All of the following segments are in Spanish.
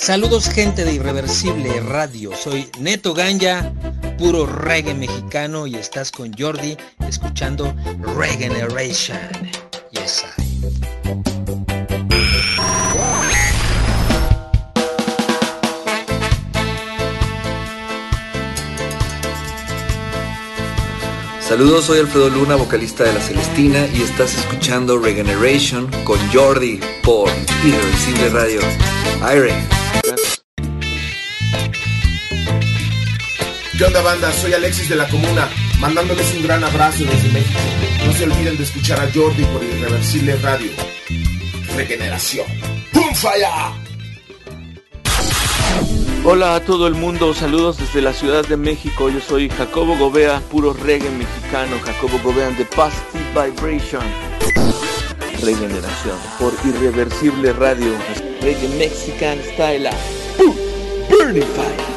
Saludos gente de Irreversible Radio, soy Neto Ganja, puro reggae mexicano y estás con Jordi escuchando Regeneration. Yes, Saludos, soy Alfredo Luna, vocalista de La Celestina y estás escuchando Regeneration con Jordi por Irreversible Radio. Aire. ¿Qué onda banda? Soy Alexis de la Comuna, mandándoles un gran abrazo desde México. No se olviden de escuchar a Jordi por Irreversible Radio. Regeneración. ¡Pum falla! Hola a todo el mundo, saludos desde la Ciudad de México. Yo soy Jacobo Gobea, puro reggae mexicano. Jacobo Gobea de Positive Vibration. Regeneración por Irreversible Radio. Reggae Mexican Style. Burning Fire.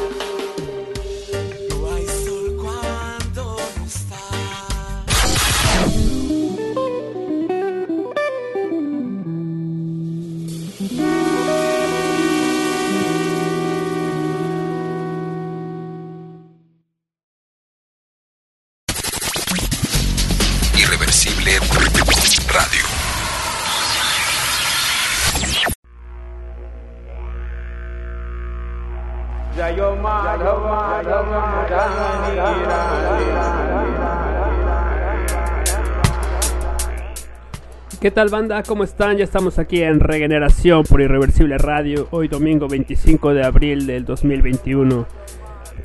Tal banda? ¿Cómo están? Ya estamos aquí en Regeneración por Irreversible Radio, hoy domingo 25 de abril del 2021.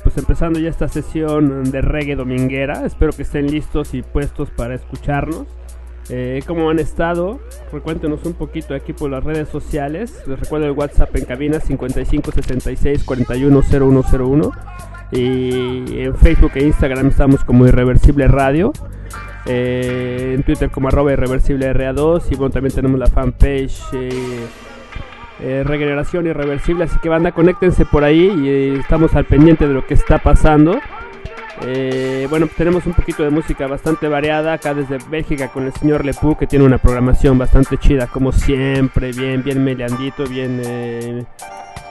Pues empezando ya esta sesión de reggae dominguera, espero que estén listos y puestos para escucharnos. Eh, ¿Cómo han estado? Recuéntenos un poquito aquí por las redes sociales. Les recuerdo el WhatsApp en cabina 5566 410101 y en Facebook e Instagram estamos como Irreversible Radio. Eh, en Twitter como arroba irreversible RA2 y bueno, también tenemos la fanpage eh, eh, Regeneración Irreversible, así que banda, conéctense por ahí y estamos al pendiente de lo que está pasando. bueno, tenemos un poquito de música bastante variada acá desde Bélgica con el señor Lepú que tiene una programación bastante chida como siempre, bien, bien meleandito, bien...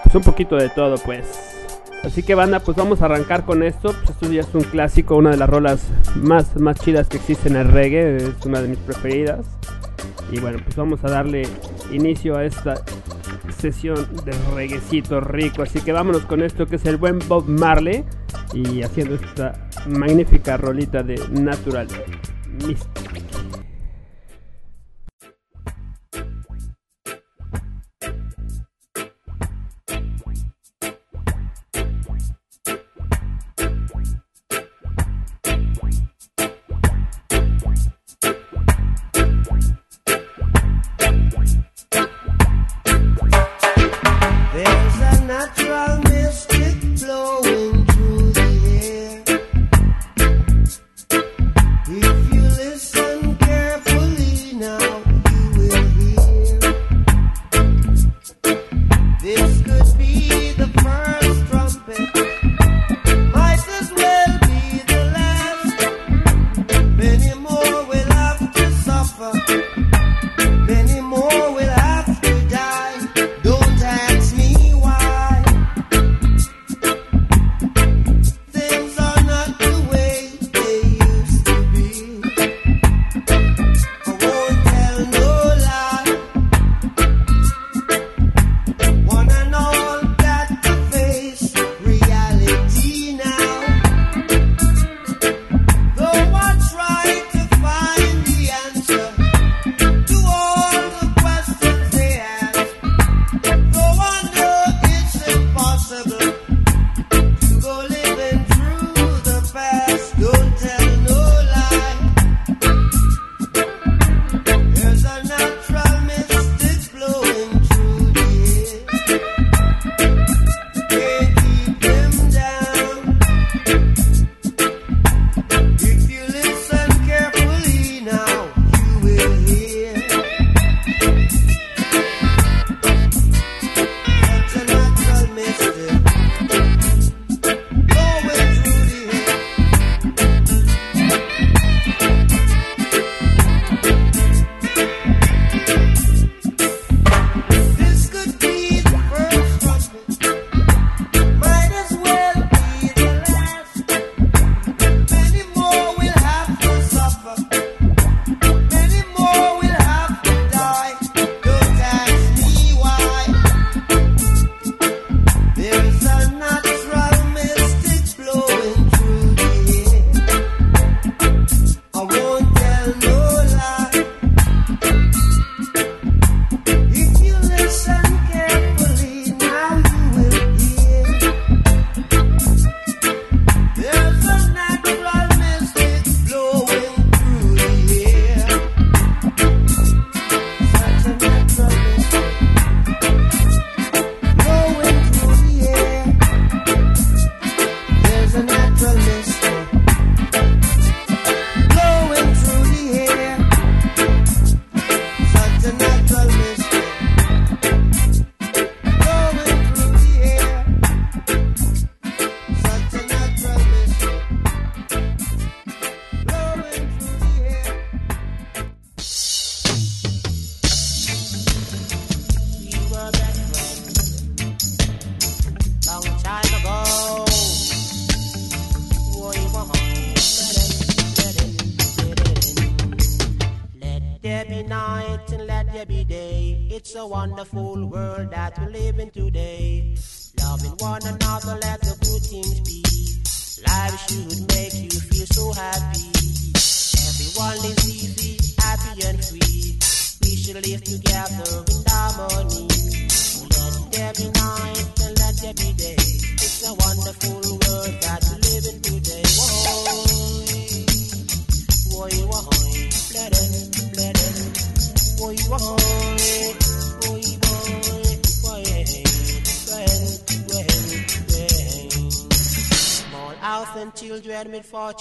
pues un poquito de todo pues. Así que banda, pues vamos a arrancar con esto. Pues esto ya es un clásico, una de las rolas más, más chidas que existe en el reggae. Es una de mis preferidas. Y bueno, pues vamos a darle inicio a esta sesión de reguecito rico. Así que vámonos con esto que es el buen Bob Marley. Y haciendo esta magnífica rolita de Natural Mystic.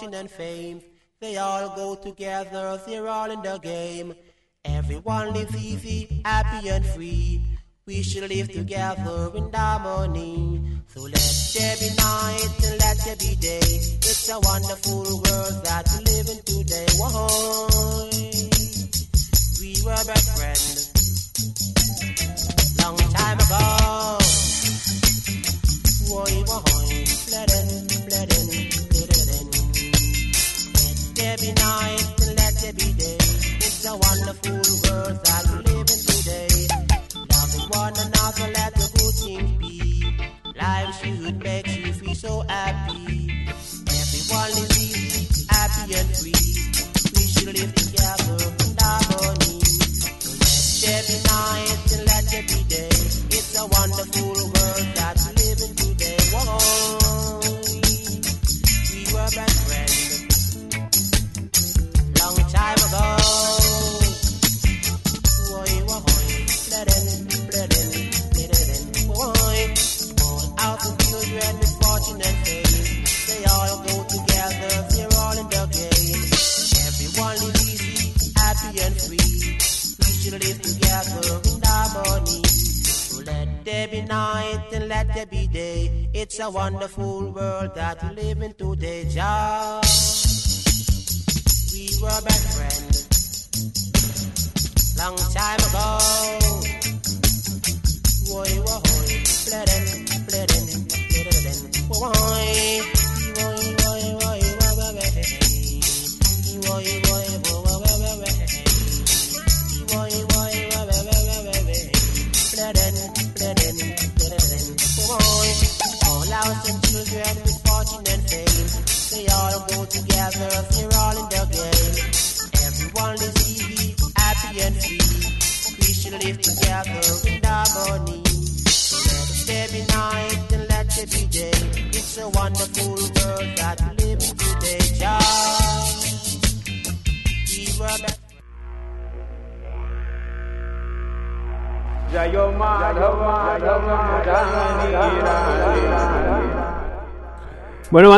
Fortune and fame. They all go together, they're all in the game. Everyone lives easy, happy and free. We should live together in harmony. So let there be night and let there be day. It's a wonderful world that we live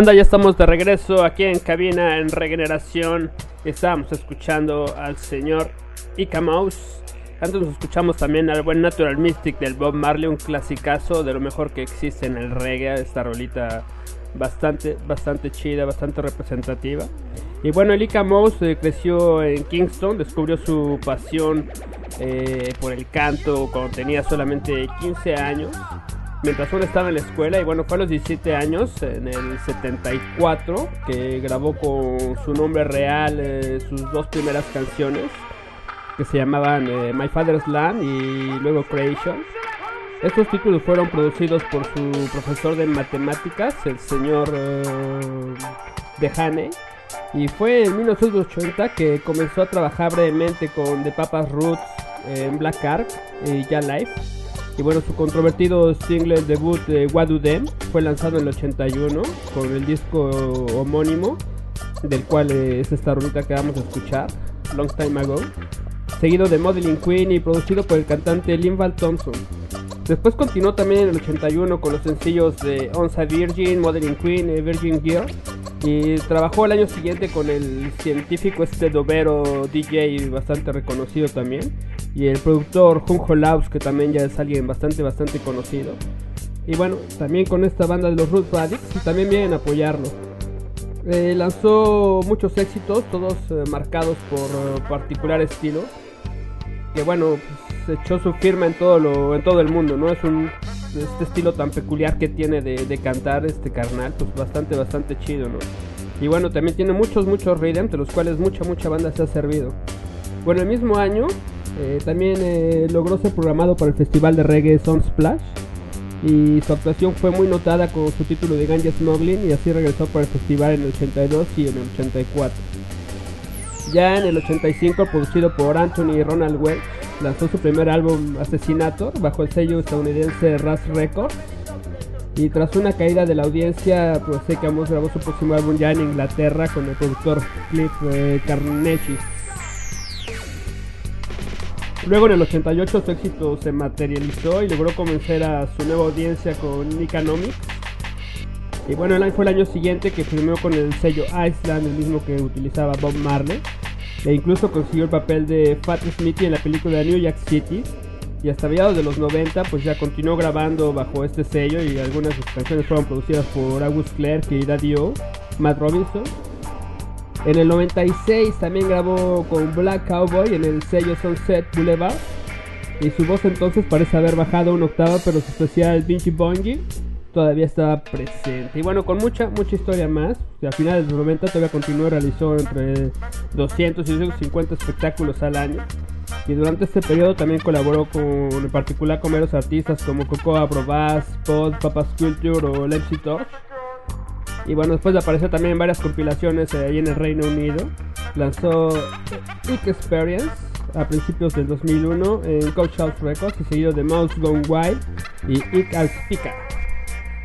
banda, ya estamos de regreso aquí en cabina en Regeneración. Estamos escuchando al señor Ika Mouse. Antes nos escuchamos también al buen Natural Mystic del Bob Marley, un clasicazo de lo mejor que existe en el reggae. Esta rolita bastante, bastante chida, bastante representativa. Y bueno, el Ika Mouse eh, creció en Kingston, descubrió su pasión eh, por el canto cuando tenía solamente 15 años mientras aún estaba en la escuela y bueno fue a los 17 años en el 74 que grabó con su nombre real eh, sus dos primeras canciones que se llamaban eh, My Father's Land y luego Creation. Estos títulos fueron producidos por su profesor de matemáticas el señor eh, Dehane y fue en 1980 que comenzó a trabajar brevemente con The Papas Roots en Black Ark y Ya Life y bueno, su controvertido single debut de What Do Them fue lanzado en el 81 con el disco homónimo, del cual es esta rolita que vamos a escuchar, Long Time Ago, seguido de Modeling Queen y producido por el cantante Linval Thompson. Después continuó también en el 81 con los sencillos de Onza Virgin, Modeling Queen y Virgin Girl. Y trabajó el año siguiente con el científico este dovero DJ bastante reconocido también. Y el productor Junjo Laus que también ya es alguien bastante bastante conocido. Y bueno, también con esta banda de los Root Radicts y también vienen a apoyarlo. Eh, lanzó muchos éxitos, todos eh, marcados por eh, particular estilo. Que bueno, pues, echó su firma en todo lo, en todo el mundo, ¿no? Es un este estilo tan peculiar que tiene de, de, cantar este carnal, pues bastante, bastante chido, ¿no? Y bueno, también tiene muchos, muchos rhythms, de los cuales mucha, mucha banda se ha servido. Bueno, el mismo año Eh, también eh, logró ser programado para el festival de reggae Sunsplash y su actuación fue muy notada con su título de Ganja Smuggling y así regresó para el festival en el 82 y en el 84. Ya en el 85, producido por Anthony y Ronald Welch, lanzó su primer álbum Asesinator bajo el sello estadounidense Raz Records. Y tras una caída de la audiencia, pues Amos grabó su próximo álbum ya en Inglaterra con el productor Cliff eh, Carnegie. Luego en el 88 su éxito se materializó y logró convencer a su nueva audiencia con Nicanomics. Y bueno, el año fue el año siguiente que firmó con el sello Iceland, el mismo que utilizaba Bob Marley. E incluso consiguió el papel de Fat Smithy en la película New York City. Y hasta mediados de los 90 pues ya continuó grabando bajo este sello y algunas de sus canciones fueron producidas por August Clerk y Daddy O, Matt Robinson. En el 96 también grabó con Black Cowboy en el sello Sunset Boulevard. Y su voz entonces parece haber bajado una octava, pero su especial Vinci Bonji todavía estaba presente. Y bueno, con mucha, mucha historia más. que a finales de los 90 todavía continuó realizó entre 200 y 250 espectáculos al año. Y durante este periodo también colaboró con, en particular con varios artistas como Cocoa Brobas, Pod, Papa Sculpture o Lepsy Torch. Y bueno, después de aparecer también en varias compilaciones eh, ahí en el Reino Unido, lanzó Ick Experience a principios del 2001 en Coach House Records y seguido de Mouse Gone Wild y Ick Al.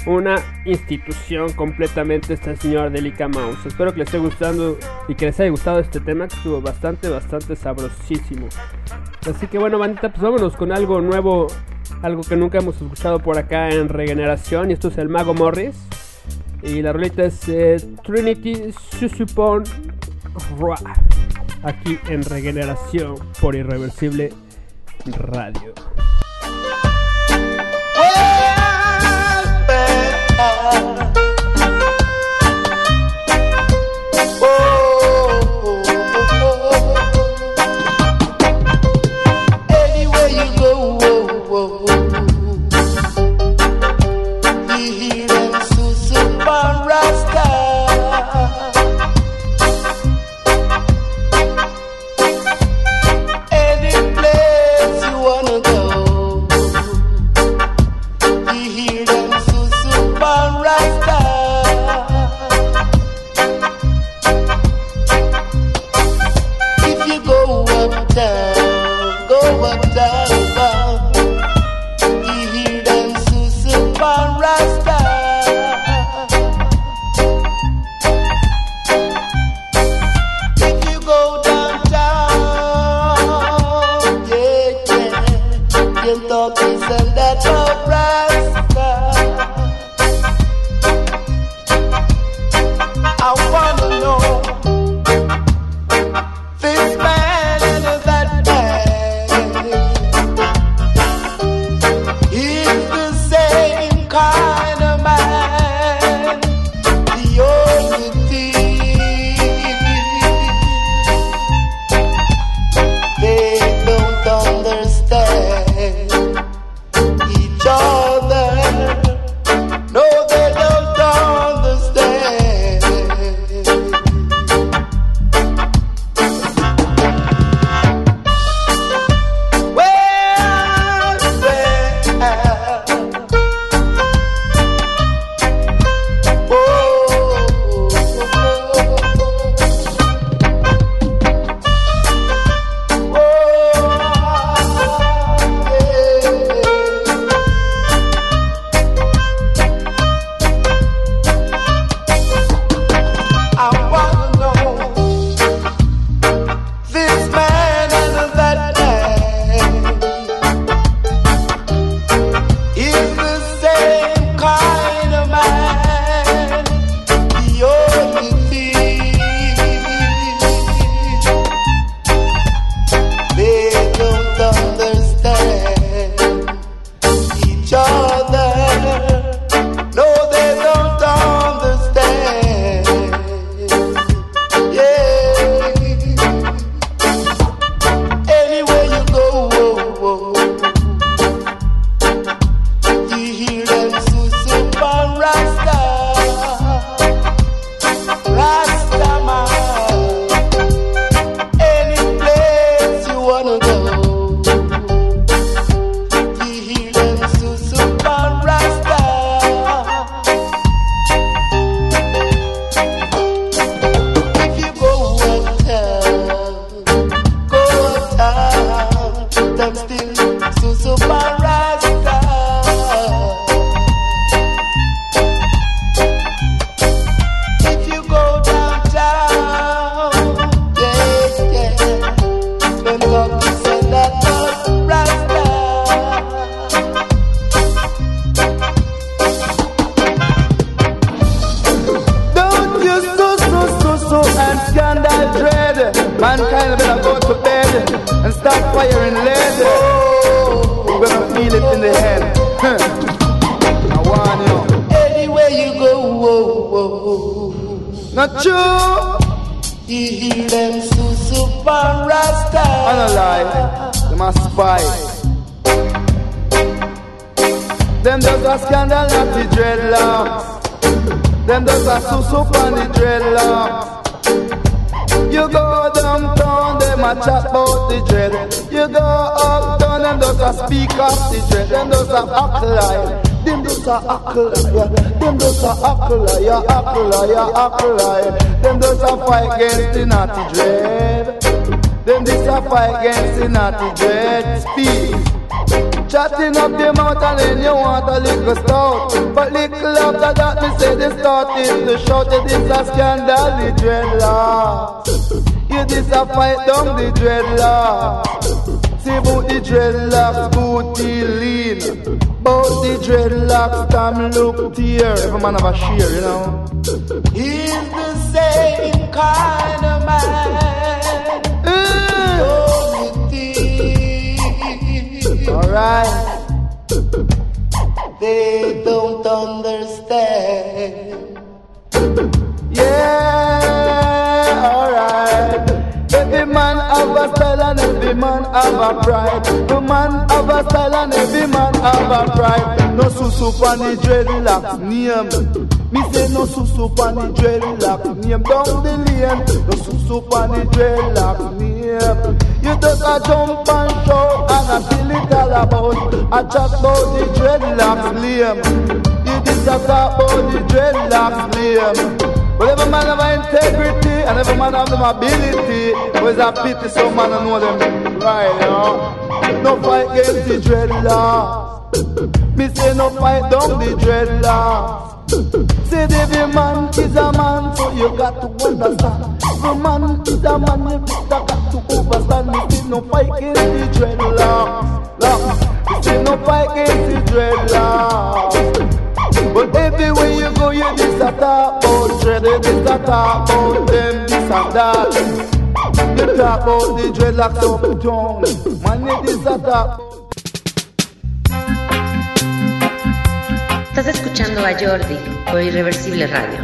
Una institución completamente este señor Delica Mouse. Espero que les esté gustando y que les haya gustado este tema que estuvo bastante, bastante sabrosísimo. Así que bueno, bandita, pues vámonos con algo nuevo, algo que nunca hemos escuchado por acá en Regeneración. Y esto es el Mago Morris. Y la rolita es eh, Trinity Susupon Ra. Aquí en Regeneración por Irreversible Radio. Susupan Yeah, act like. Them just a fight against the naughty dread. Them just a fight against the naughty dread. Speak. Chatting up the mouth and you want a little stout But little after that me say the start is the shout It is a scandal, the dreadlocks You this a fight down the dreadlocks See about the dreadlocks, booty lean About the dreadlocks, time look tear Every man have a shear, you know thing they don't understand. Yeah, alright. Every man have a style and every man have a pride. Every man have a style and every man have a pride. No susu on the dreadlocks name. Me say no susu on the dreadlocks name. Down the lane, no susu on the dreadlocks name. Just a jump and shout and a feel it all about. I chat about the dreadlocks lame. You a talk about the dreadlocks lame. But every man have integrity and every man have them ability. But it's a pity some man don't know them right, know. No fight against the dreadlocks. Me say no fight down the dreadlocks. Say every man is a man, so you got to understand. Every man is a man, you got to understand. Me say no no fight the. Estás escuchando a Jordi por Irreversible Radio.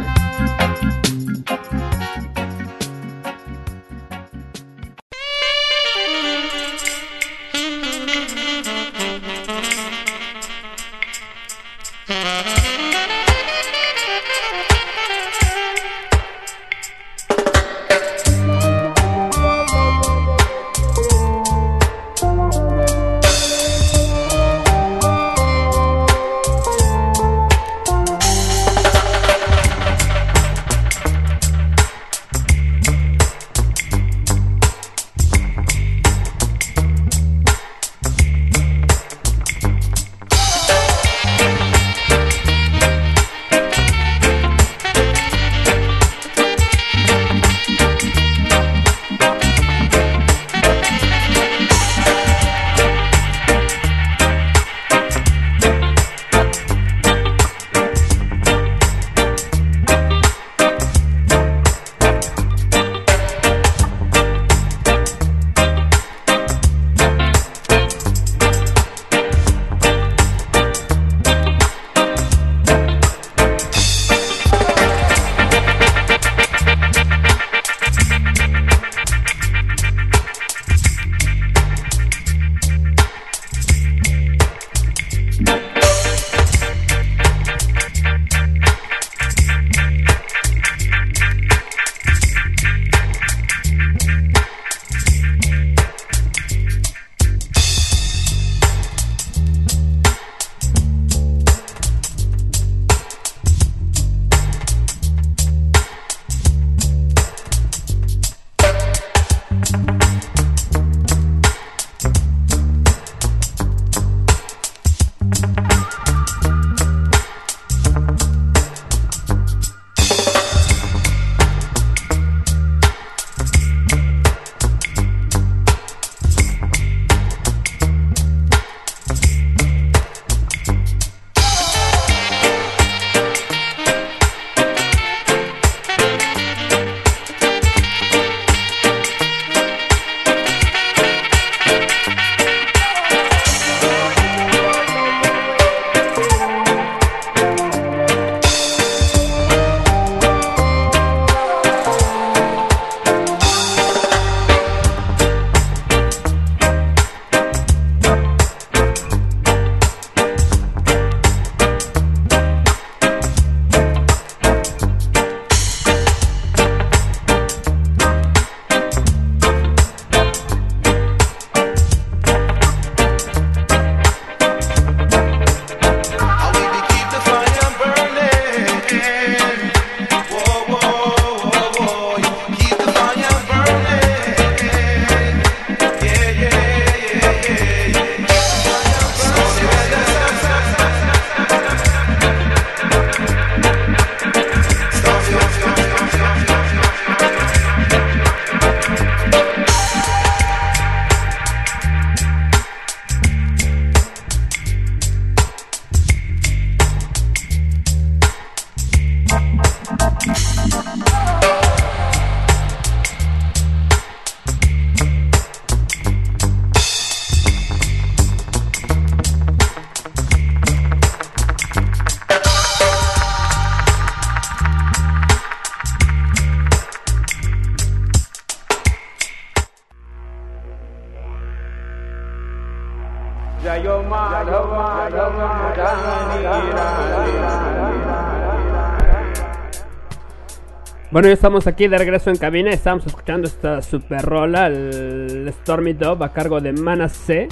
Bueno, ya estamos aquí de regreso en cabina. Estamos escuchando esta super rola, el Stormy Dove, a cargo de Mana C,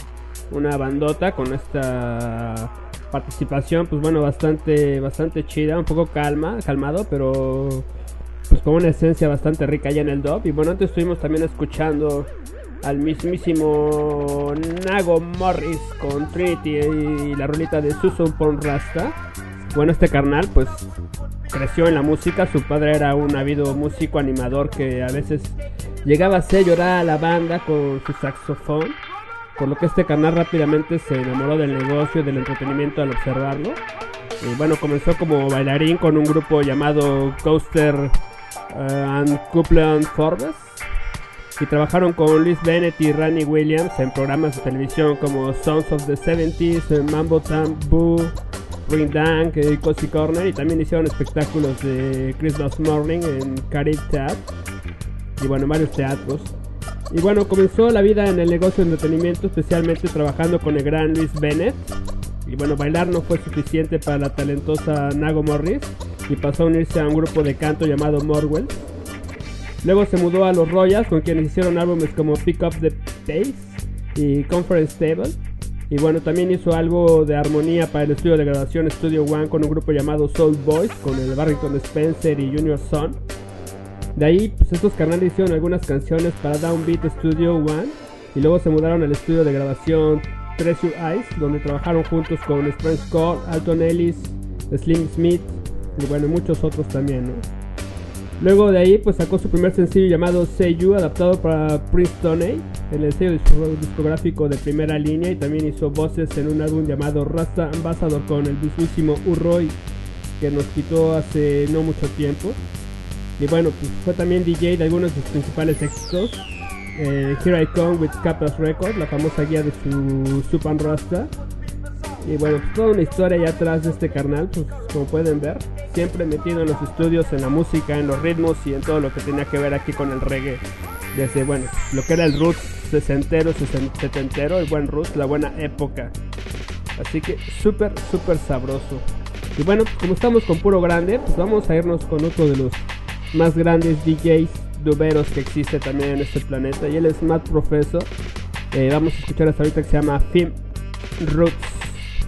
una bandota con esta participación, pues bueno, bastante, bastante chida, un poco calma, calmado, pero pues con una esencia bastante rica allá en el dub. Y bueno, antes estuvimos también escuchando al mismísimo Nago Morris con Trinity y la rolita de Susan Pon Rasta. Bueno, este carnal, pues creció en la música. Su padre era un ávido músico animador que a veces llegaba a hacer llorar a la banda con su saxofón. Por lo que este carnal rápidamente se enamoró del negocio y del entretenimiento al observarlo. Y bueno, comenzó como bailarín con un grupo llamado Coaster uh, and Forbes. Y trabajaron con Luis Bennett y Randy Williams en programas de televisión como Sons of the 70s, Mambo Tambu, Ring Dunk y Cozy Corner. Y también hicieron espectáculos de Christmas Morning en Caribe Theatre. Y bueno, varios teatros. Y bueno, comenzó la vida en el negocio de entretenimiento, especialmente trabajando con el gran Luis Bennett. Y bueno, bailar no fue suficiente para la talentosa Nago Morris y pasó a unirse a un grupo de canto llamado Morwell. Luego se mudó a los Royals, con quienes hicieron álbumes como Pick Up the Pace y Conference Table. Y bueno, también hizo algo de armonía para el estudio de grabación Studio One con un grupo llamado Soul Boys, con el Barrington Spencer y Junior Son. De ahí, pues estos canales hicieron algunas canciones para Downbeat Studio One y luego se mudaron al estudio de grabación Treasure Eyes, donde trabajaron juntos con Spence Scott, Alton Ellis, Slim Smith y bueno, muchos otros también, ¿no? Luego de ahí, pues sacó su primer sencillo llamado Say You, adaptado para Prince Tony, en el sello discográfico de primera línea, y también hizo voces en un álbum llamado Rasta Ambassador con el mismísimo Urroy, que nos quitó hace no mucho tiempo. Y bueno, pues fue también DJ de algunos de sus principales éxitos. Eh, Here I Come with Capas Records, la famosa guía de su Supan Rasta. Y bueno, pues toda una historia allá atrás de este carnal, pues como pueden ver, siempre metido en los estudios, en la música, en los ritmos y en todo lo que tenía que ver aquí con el reggae. Desde, bueno, lo que era el roots sesentero, sesen- setentero, el buen roots, la buena época. Así que súper, súper sabroso. Y bueno, como estamos con puro grande, pues vamos a irnos con otro de los más grandes DJs duberos que existe también en este planeta. Y él es Matt Professor. Eh, vamos a escuchar esta ahorita que se llama Film Roots.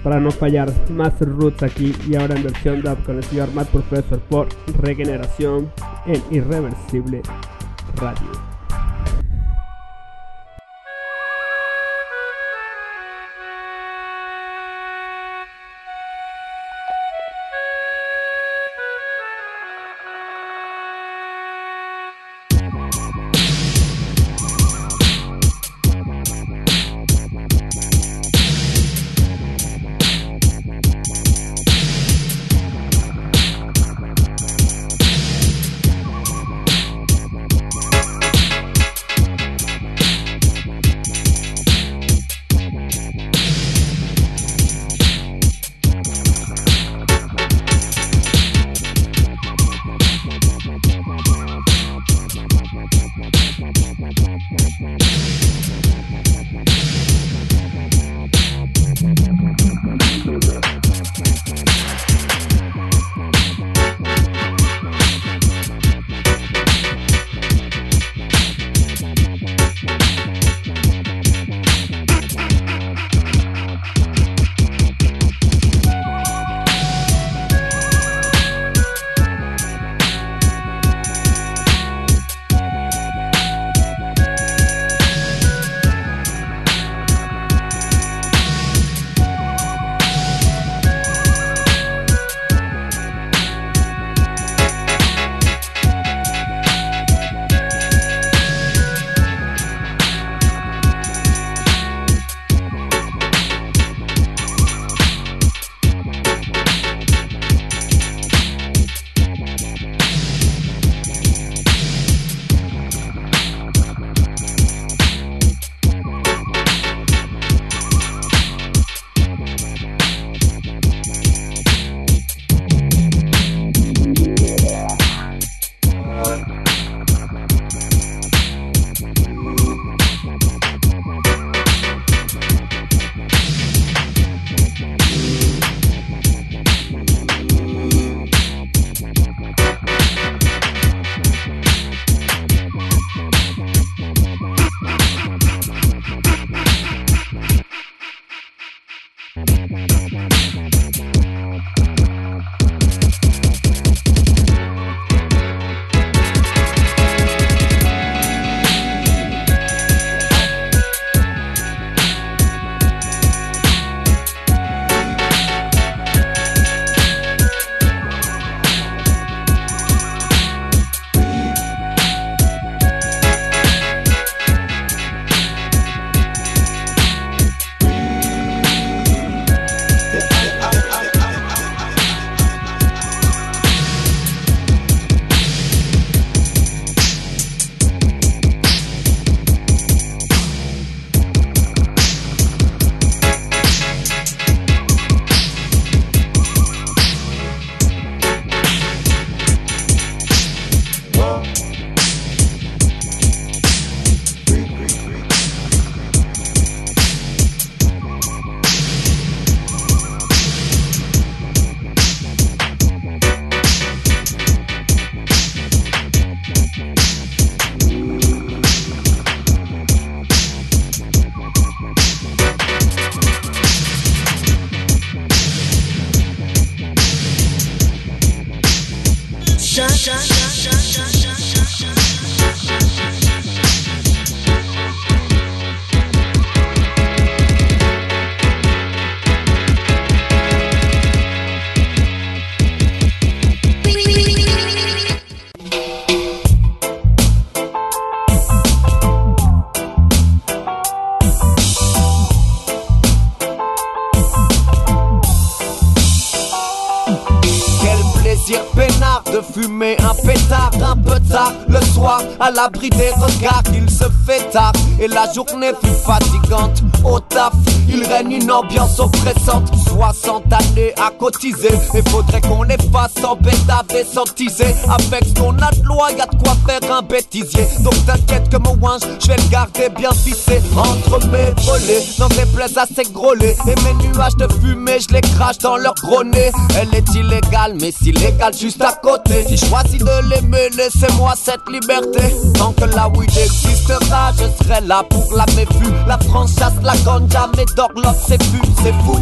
Para no fallar, más Roots aquí y ahora en versión dub con el señor Matt Professor por Regeneración en Irreversible Radio. Un pétard un peu tard le soir à l'abri des regards il se fait tard. Et la journée fut fatigante. Au taf il règne une ambiance oppressante. 60 années à cotiser. Et faudrait qu'on les fasse en sans teaser avec ce qu'on loi de quoi faire un bêtisier. Donc t'inquiète que mon winch je vais le garder bien vissé. Entre mes volets des plaies assez grôlées et mes nuages de fumée je les crache dans leur gros elle est illégale mais si légale juste à côté. Si je choisis de l'aimer laissez-moi cette liberté. Tant que la weed existera je serai là pour la méfu la France la ganja mais Dorloff c'est fu c'est fou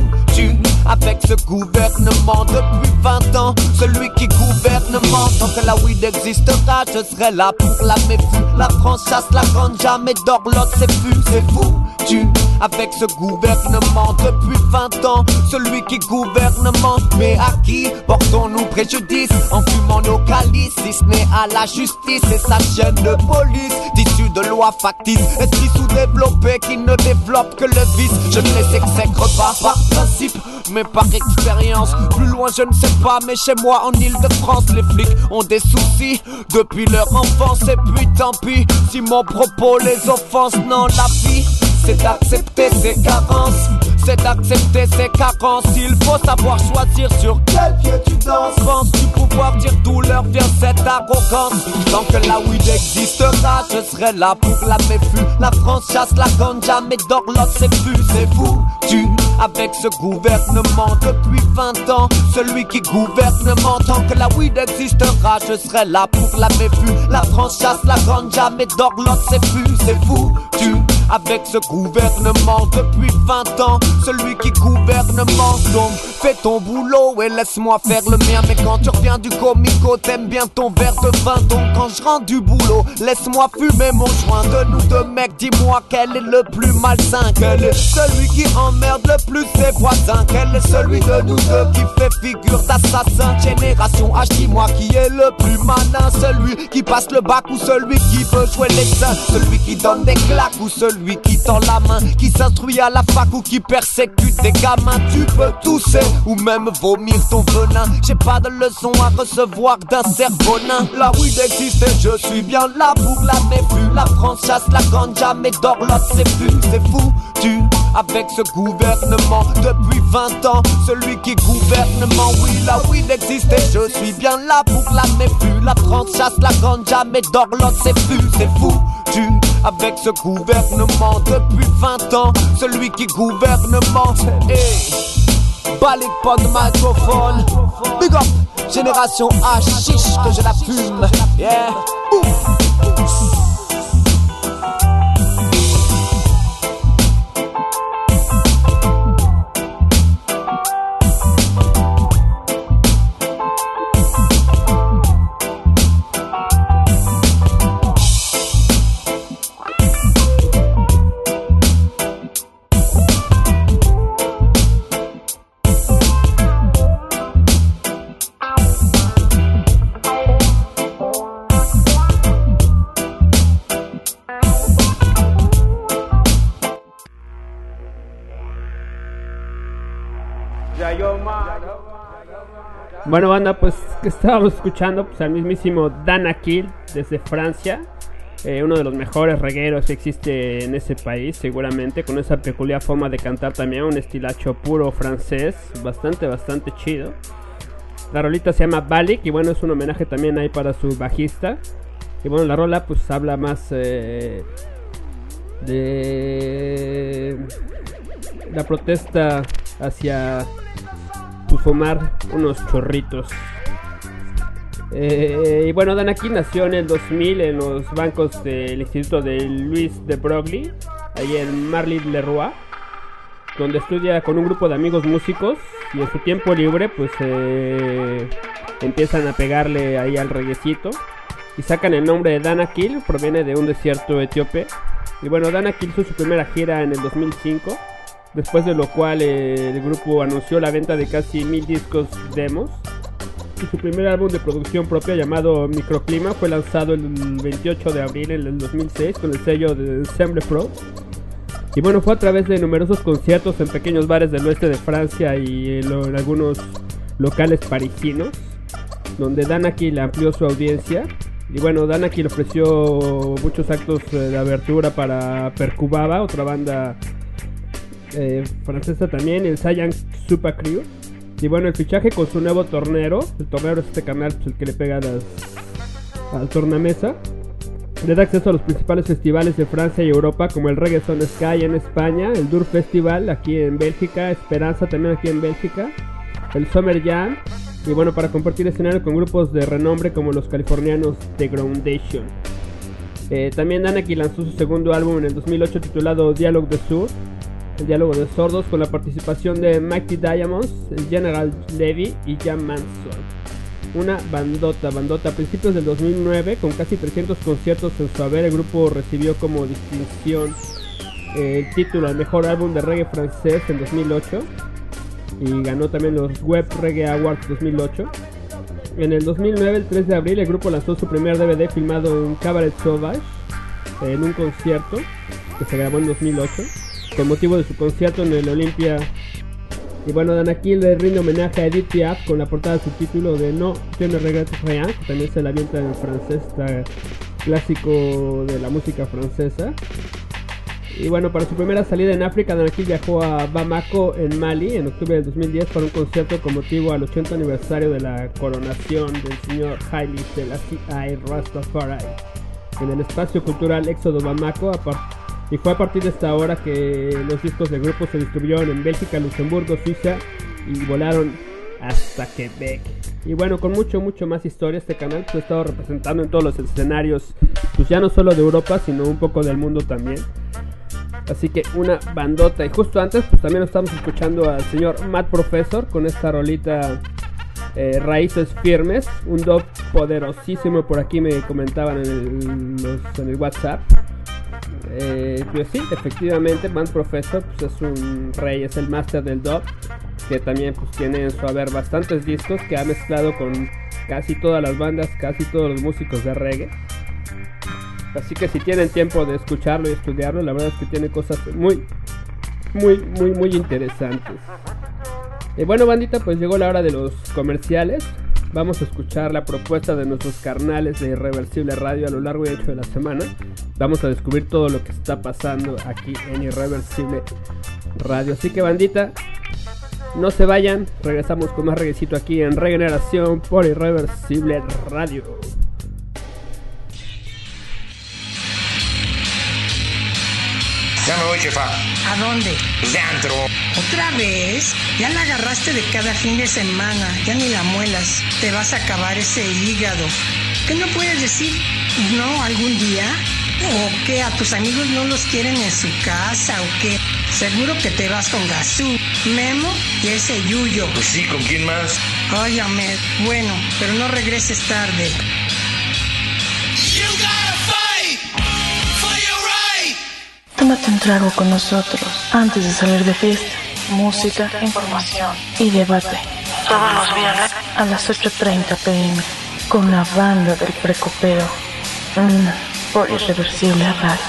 avec ce gouvernement depuis 20 ans celui qui gouvernement tant que la weed existera je serai là pour la méfu la France chasse la ganja mais Dorloff c'est fu c'est fou tu avec ce gouvernement depuis 20 ans celui qui gouvernement mais à qui portons-nous préjudice en fumant nos calices si ce n'est à la justice et sa chaîne de police d'issue de lois factices esprits sous-développés qui ne développent que le vice. Je ne les exècre pas par principe mais par expérience. Plus loin je ne sais pas mais chez moi en Ile-de-France les flics ont des soucis depuis leur enfance. Et puis tant pis si mon propos les offense non la vie c'est d'accepter ses carences c'est d'accepter ses carences il faut savoir choisir sur quel pied tu danses. Pense du pouvoir dire d'où leur vient cette arrogance. Tant que la weed existera je serai là pour la méfu la France chasse la ganja mais Dorloff c'est plus. C'est fou tu avec ce gouvernement depuis 20 ans. Celui qui gouvernement tant que la weed existera je serai là pour la méfu la France chasse la ganja mais Dorloff c'est plus. C'est fou tu avec ce gouvernement depuis 20 ans. Celui qui gouvernement donc. Fais ton boulot et laisse-moi faire le mien. Mais quand tu reviens du comico t'aimes bien ton verre de vin. Donc quand je rentre du boulot laisse-moi fumer mon joint. De nous deux mecs dis-moi quel est le plus malsain. Quel est celui qui emmerde le plus ses voisins? Quel est celui de nous deux qui fait figure d'assassin? Génération H dis-moi qui est le plus malin? Celui qui passe le bac ou celui qui veut jouer les seins? Celui qui donne des claques ou celui qui tend la main qui s'instruit à la fac ou qui persécute des gamins. Tu peux tousser ou même vomir ton venin. J'ai pas de leçon à recevoir d'un cerf-bonin la weed existe et je suis bien là pour la méfu la France chasse la ganja mais Dorloff c'est fu c'est fou tu avec ce gouvernement. Depuis 20 ans celui qui gouvernement oui la weed existe et je suis bien là pour la méfu la France chasse la ganja mais Dorloff c'est fu c'est fou tu avec ce gouvernement depuis 20 ans celui qui gouvernement hey. Balik pas de microphone Big up Génération H chiche que je la fume Yeah Ouh. Bueno, banda, pues que estábamos escuchando pues, al mismísimo Dana Kill desde Francia. eh, uno de los mejores regueros que existe en ese país, seguramente, con esa peculiar forma de cantar también, un estilacho puro francés, bastante, bastante chido. La rolita se llama Balik y bueno, es un homenaje también ahí para su bajista. Y bueno, la rola pues habla más eh, de la protesta hacia fumar unos chorritos. Eh, y bueno, Danaki nació en el 2000 en los bancos del Instituto de Luis de Broglie, ahí en Marly-le-Roi, donde estudia con un grupo de amigos músicos y en su tiempo libre pues eh, empiezan a pegarle ahí al reguecito y sacan el nombre de Danakil, proviene de un desierto etíope. Y bueno, Danakil hizo su primera gira en el 2005, después de lo cual eh, el grupo anunció la venta de casi mil discos demos. Y su primer álbum de producción propia llamado Microclima fue lanzado el 28 de abril en el 2006 con el sello de Ensemble Pro. Y bueno, fue a través de numerosos conciertos en pequeños bares del oeste de Francia y eh, lo- en algunos locales parisinos, donde Danaki le amplió su audiencia. Y bueno, Danaki le ofreció muchos actos eh, de abertura para Percubaba, otra banda eh, francesa también, el Saiyan Super Crew. Y bueno, el fichaje con su nuevo tornero, el tornero es este canal, pues, el que le pega al tornamesa, le da acceso a los principales festivales de Francia y Europa, como el Reggae Son Sky en España, el Dur Festival aquí en Bélgica, Esperanza también aquí en Bélgica, el Summer Jam, y bueno, para compartir escenario con grupos de renombre como los californianos The Groundation. Eh, también Anaki lanzó su segundo álbum en el 2008 titulado Dialogue de Sur, el diálogo de sordos, con la participación de Mighty Diamonds, General Levy y Jan Manson. Una bandota, bandota. A principios del 2009, con casi 300 conciertos en su haber, el grupo recibió como distinción eh, el título al mejor álbum de reggae francés en 2008 y ganó también los Web Reggae Awards 2008. En el 2009, el 3 de abril, el grupo lanzó su primer DVD filmado en Cabaret Sauvage en un concierto que se grabó en 2008 con motivo de su concierto en el Olympia. Y bueno, Dan aquí le rinde homenaje a Edith Piaf con la portada de su título de No, je ne regrette rien, que también se la avienta en francés, está clásico de la música francesa. Y bueno, para su primera salida en África, Danakil viajó a Bamako, en Mali, en octubre del 2010 para un concierto con motivo al 80 aniversario de la coronación del señor Haile Selassie I Rastafari en el espacio cultural Éxodo Bamako. a par- y fue a partir de esta hora que los discos del grupo se distribuyeron en Bélgica, Luxemburgo, Suiza y volaron hasta Quebec. Y bueno, con mucho, mucho más historia este canal pues, ha estado representando en todos los escenarios, pues ya no solo de Europa, sino un poco del mundo también. Así que una bandota. Y justo antes, pues también estamos escuchando al señor Matt Professor con esta rolita eh, Raíces Firmes. Un dub poderosísimo. Por aquí me comentaban en el, en el WhatsApp. Eh, pues sí, efectivamente, Matt Professor pues es un rey, es el máster del dub. Que también pues tiene en su haber bastantes discos que ha mezclado con casi todas las bandas, casi todos los músicos de reggae. Así que si tienen tiempo de escucharlo y estudiarlo, la verdad es que tiene cosas muy, muy, muy, muy interesantes. Y bueno, bandita, pues llegó la hora de los comerciales. Vamos a escuchar la propuesta de nuestros carnales de Irreversible Radio a lo largo y ancho de la semana. Vamos a descubrir todo lo que está pasando aquí en Irreversible Radio. Así que, bandita, no se vayan. Regresamos con más reguecito aquí en Regeneración por Irreversible Radio. Ya me voy. ¿A dónde? Pues de antro. ¿Otra vez? Ya la agarraste de cada fin de semana, ya ni la muelas. Te vas a acabar ese hígado. ¿Qué no puedes decir no algún día? ¿O qué? ¿A tus amigos no los quieren en su casa o qué? Seguro que te vas con Gazú, Memo y ese Yuyo. Pues sí, ¿con quién más? Ay, Ahmed, bueno, pero no regreses tarde. Tómate un trago con nosotros antes de salir de fiesta. Música, información y debate. Todos los viernes a las 8.30 pm con la banda del precopeo. Mm, por Irreversible Radio.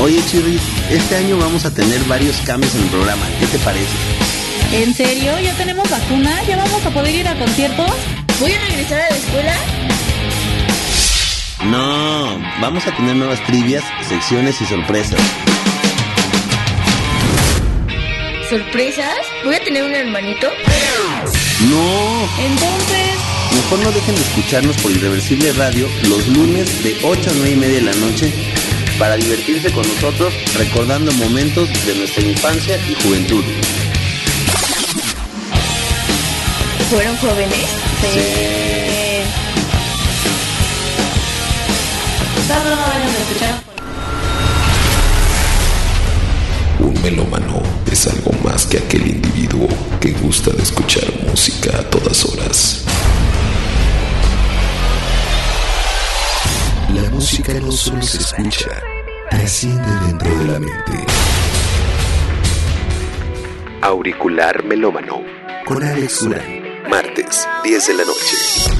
Oye Chirris, este año vamos a tener varios cambios en el programa. ¿Qué te parece? ¿En serio? ¿Ya tenemos vacuna? ¿Ya vamos a poder ir a conciertos? ¿Voy a regresar a la escuela? No, vamos a tener nuevas trivias, secciones y sorpresas. ¿Sorpresas? ¿Voy a tener un hermanito? No, Entonces, mejor no dejen de escucharnos por Irreversible Radio los lunes de 8 a 9 y media de la noche para divertirse con nosotros recordando momentos de nuestra infancia y juventud. ¿fueron jóvenes? Un melómano es algo más que aquel individuo que gusta de escuchar música a todas horas. La música no solo se escucha, trasciende dentro de la mente. Auricular melómano con Alex Durán martes, 10 de la noche.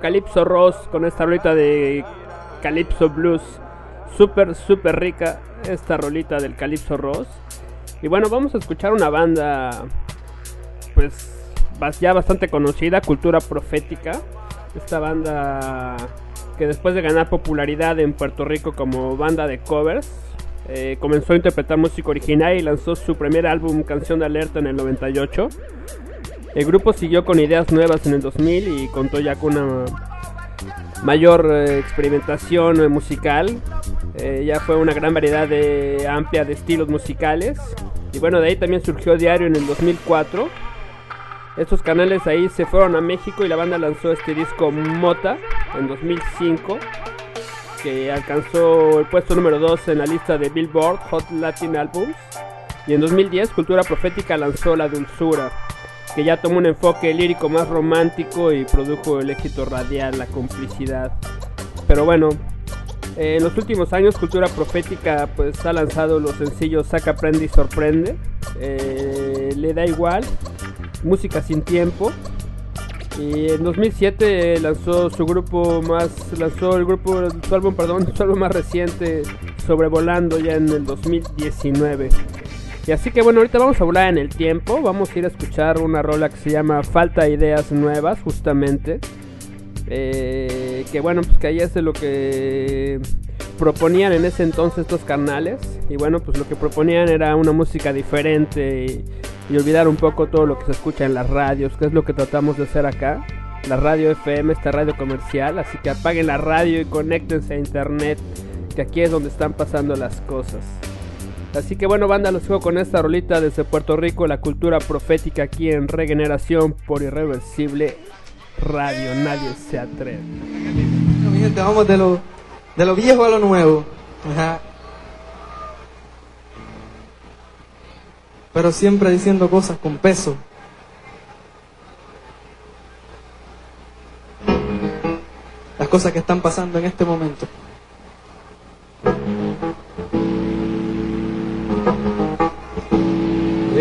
Calypso Ross, con esta rolita de Calypso Blues. Súper, súper rica esta rolita del Calypso Ross. Y bueno, vamos a escuchar una banda, pues ya bastante conocida, Cultura Profética. Esta banda que después de ganar popularidad en Puerto Rico como banda de covers, eh, comenzó a interpretar música original y lanzó su primer álbum Canción de Alerta en el 98. El grupo siguió con ideas nuevas en el 2000 y contó ya con una mayor eh, experimentación eh, musical. Eh, ya fue una gran variedad de, amplia de estilos musicales. Y bueno, de ahí también surgió Diario en el 2004. Estos canales ahí se fueron a México y la banda lanzó este disco Mota en 2005, que alcanzó el puesto número 2 en la lista de Billboard Hot Latin Albums. Y en 2010 Cultura Profética lanzó La Dulzura, que ya tomó un enfoque lírico más romántico y produjo el éxito radial, La Complicidad. Pero bueno, eh, en los últimos años Cultura Profética pues ha lanzado los sencillos Saca, Prende y Sorprende, eh, Le da igual, Música sin tiempo. Y en 2007 lanzó su grupo más, lanzó el grupo, su álbum, perdón, su álbum más reciente, Sobrevolando ya en el 2019. Y así que bueno, ahorita vamos a volar en el tiempo, vamos a ir a escuchar una rola que se llama Falta Ideas Nuevas, justamente. Eh, que bueno, pues que ahí es de lo que proponían en ese entonces estos canales. Y bueno, pues lo que proponían era una música diferente y, y olvidar un poco todo lo que se escucha en las radios, que es lo que tratamos de hacer acá. La radio FM, esta radio comercial, así que apaguen la radio y conéctense a internet, que aquí es donde están pasando las cosas. Así que bueno, banda, los dejo con esta rolita desde Puerto Rico, la cultura profética aquí en Regeneración por Irreversible Radio. Nadie se atreve. Vamos de lo, de lo viejo a lo nuevo. Ajá. Pero siempre diciendo cosas con peso. Las cosas que están pasando en este momento.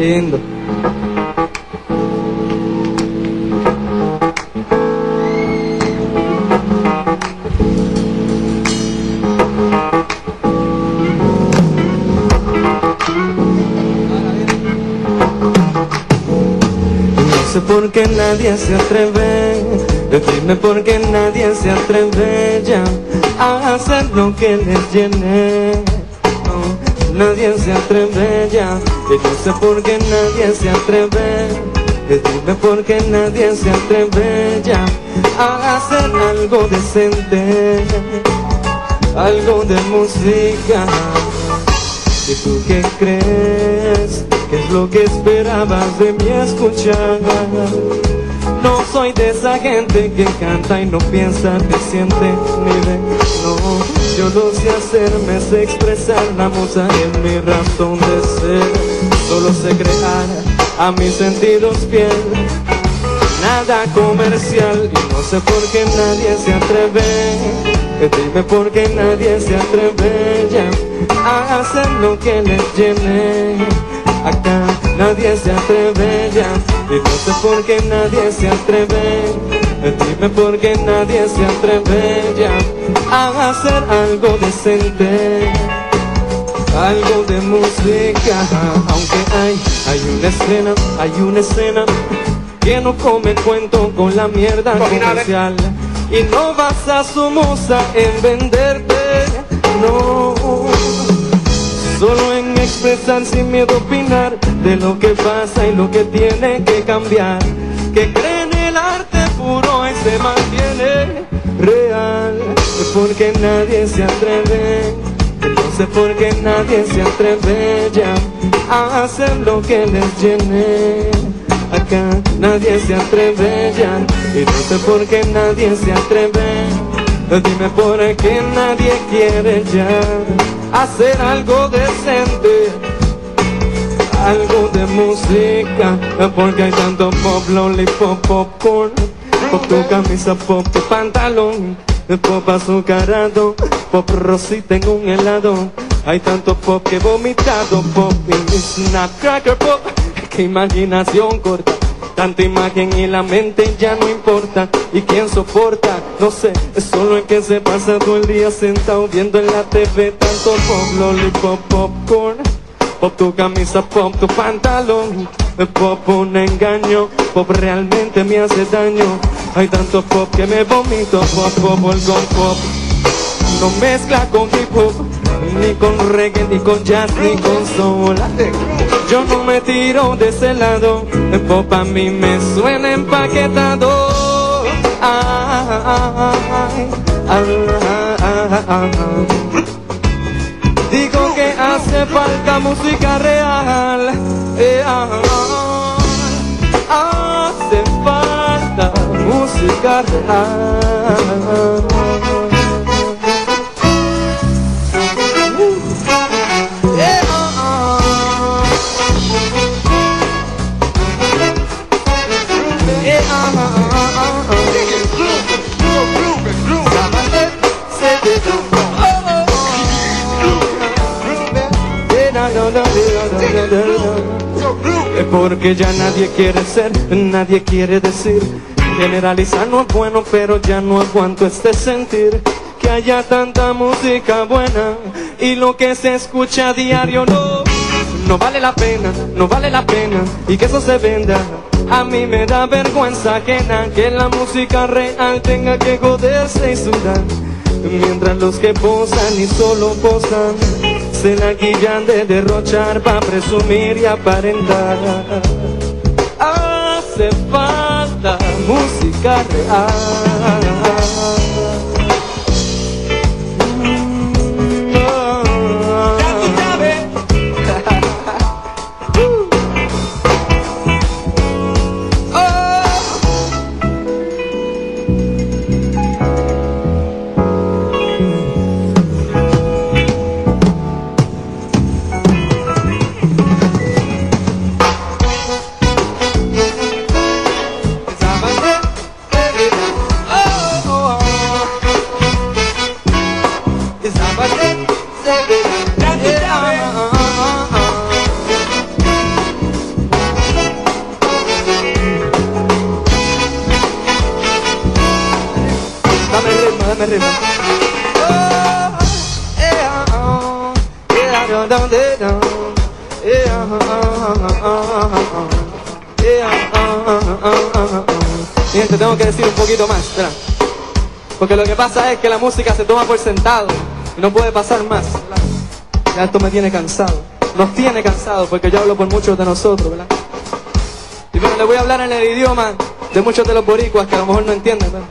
No sé por qué nadie se atreve, dime por qué nadie se atreve ya a hacer lo que les llene. Nadie se atreve ya, y no sé por qué nadie se atreve, dime por qué nadie se atreve ya a hacer algo decente, algo de música. ¿Y tú qué crees? ¿Qué es lo que esperabas de mí escuchar? No soy de esa gente que canta y no piensa, ni siente, ni ve. No, yo lo sé hacer, me sé expresar, la musa es mi razón de ser. Solo sé crear a mis sentidos piel, nada comercial y no sé por qué nadie se atreve. Dime por qué nadie se atreve ya a hacer lo que les llene. Acá nadie se atreve ya y no sé por qué nadie se atreve. Dime por qué nadie se atreve ya a hacer algo decente. Algo de música, aunque hay, hay una escena, hay una escena que no come cuento con la mierda comercial. Y no vas a su musa en venderte, no. Solo en expresar sin miedo a opinar de lo que pasa y lo que tiene que cambiar. Que cree en el arte puro y se mantiene real. Porque nadie se atreve, no sé por qué nadie se atreve ya a hacer lo que les llene. Acá nadie se atreve ya. Y no sé por qué nadie se atreve. Dime por qué nadie quiere ya hacer algo decente, algo de música, porque hay tanto pop, lollipop, popcorn, pop tu camisa, pop tu pantalón, pop azucarado, pop rosita en un helado. Hay tanto pop que he vomitado, pop y snap cracker pop, que imaginación corta. Tanta imagen y la mente ya no importa. ¿Y quién soporta? No sé, es solo el que se pasa todo el día sentado viendo en la TV tanto pop, lollipop, popcorn. Pop tu camisa, pop tu pantalón. Pop un engaño, pop realmente me hace daño. Hay tanto pop que me vomito, pop, pop, con pop. No mezcla con hip hop, ni con reggae, ni con jazz, ni con soul. Yo no me tiro de ese lado, el pop a mí me suena empaquetado. Ay. Digo que hace falta música real. eh, ah, hace Eh, ah, ah. Eh, ah, ah, ah, ah. Es porque ya nadie quiere ser, nadie quiere decir. Generalizar no es bueno, pero ya no aguanto este sentir. Que haya tanta música buena y lo que se escucha a diario no. No vale la pena, no vale la pena y que eso se venda. A mí me da vergüenza ajena que la música real tenga que joderse y sudar. Mientras los que posan y solo posan se la guillan de derrochar para presumir y aparentar. Hace falta música real. Te tengo que decir un poquito más, espera. Porque lo que pasa es que la música se toma por sentado y no puede pasar más. Ya esto me tiene cansado. Nos tiene cansado porque yo hablo por muchos de nosotros, ¿verdad? Y bueno, le voy a hablar en el idioma de muchos de los boricuas que a lo mejor no entienden, ¿verdad?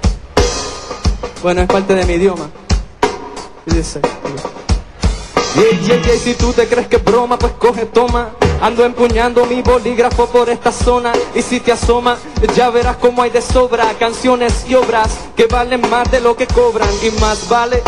Bueno, es parte de mi idioma. Y dice. Si tú te crees que es broma, pues coge, toma. Ando empuñando mi bolígrafo por esta zona y si te asoma, ya verás cómo hay de sobra canciones y obras que valen más de lo que cobran y más vale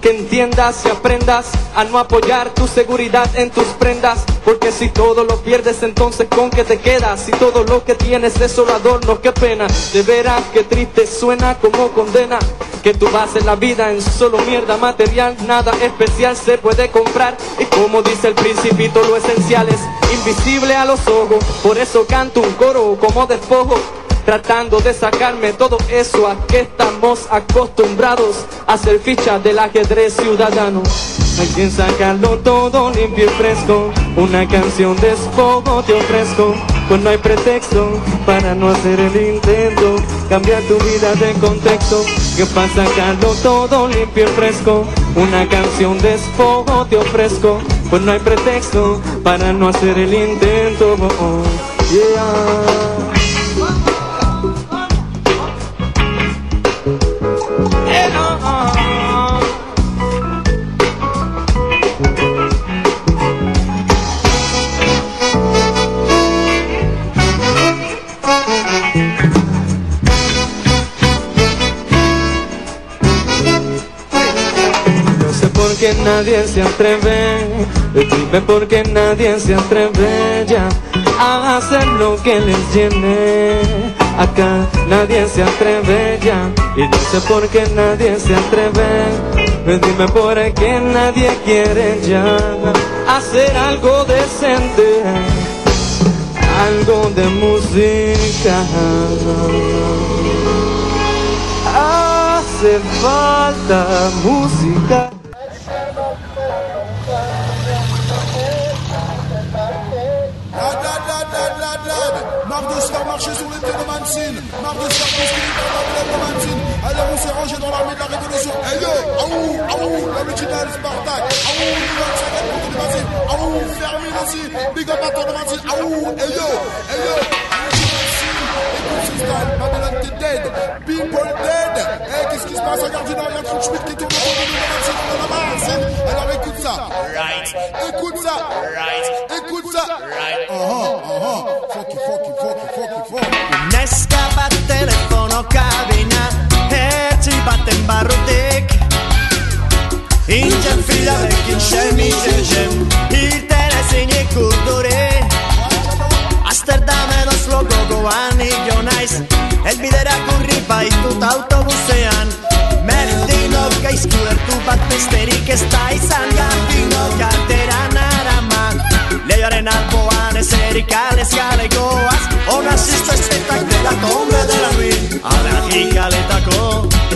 que entiendas y aprendas a no apoyar tu seguridad en tus prendas. Porque si todo lo pierdes, entonces con qué te quedas. Si todo lo que tienes es solo adorno, qué pena. De veras que triste suena como condena. Que tú bases la vida en solo mierda material. Nada especial se puede comprar. Y como dice el principito, lo esencial es invisible a los ojos. Por eso canto un coro como despojo tratando de sacarme todo eso a que estamos acostumbrados a hacer ficha del ajedrez ciudadano. Hay quien sacarlo todo limpio y fresco, una canción de despojo te ofrezco, pues no hay pretexto para no hacer el intento, cambiar tu vida de contexto, que para sacarlo todo limpio y fresco, una canción de despojo te ofrezco, pues no hay pretexto para no hacer el intento. oh, oh. Sé por qué nadie se atreve, dime por qué nadie se atreve ya a hacer lo que les llene. Acá nadie se atreve ya, y no sé por qué nadie se atreve, dime por qué nadie quiere ya hacer algo decente, algo de música. Hace falta música. Mamsine, marre de. Allez, on s'est rangé dans l'armée de la révolution. Hey yo, ah aou, aou, ah l'original Spartak. Aou, Nouvelle Sagan contre les Mamsines. Aou, ah fermé aussi, big up. Aou, hey eh, yo, hey yo, ce style, dead, people dead. Eh, qu'est-ce qui se passe Regarde, il y a Schmidt qui tourne autour de nous, dans la machine. Alors écoute ça. Right. Écoute ça. Right. Écoute ça. Right. Oh, oh, oh, oh. Fucky, fucky, fucky, fucky, fucky. Ne scapa telefono cabina, hertzi baten barrutik. Intzen fila bekin semizen zen, irten ezinik urduri. Amsterdamen osloko gogoan, jo naiz, El bidera kurri baitut autobusean. Merdinok gaizku dertu bat besterik ez da izan. Gardinok gartera naraman Leioaren alboan ez erik alez galekoaz Ona zizto espetak delako hombre dela bi Arrakik aletako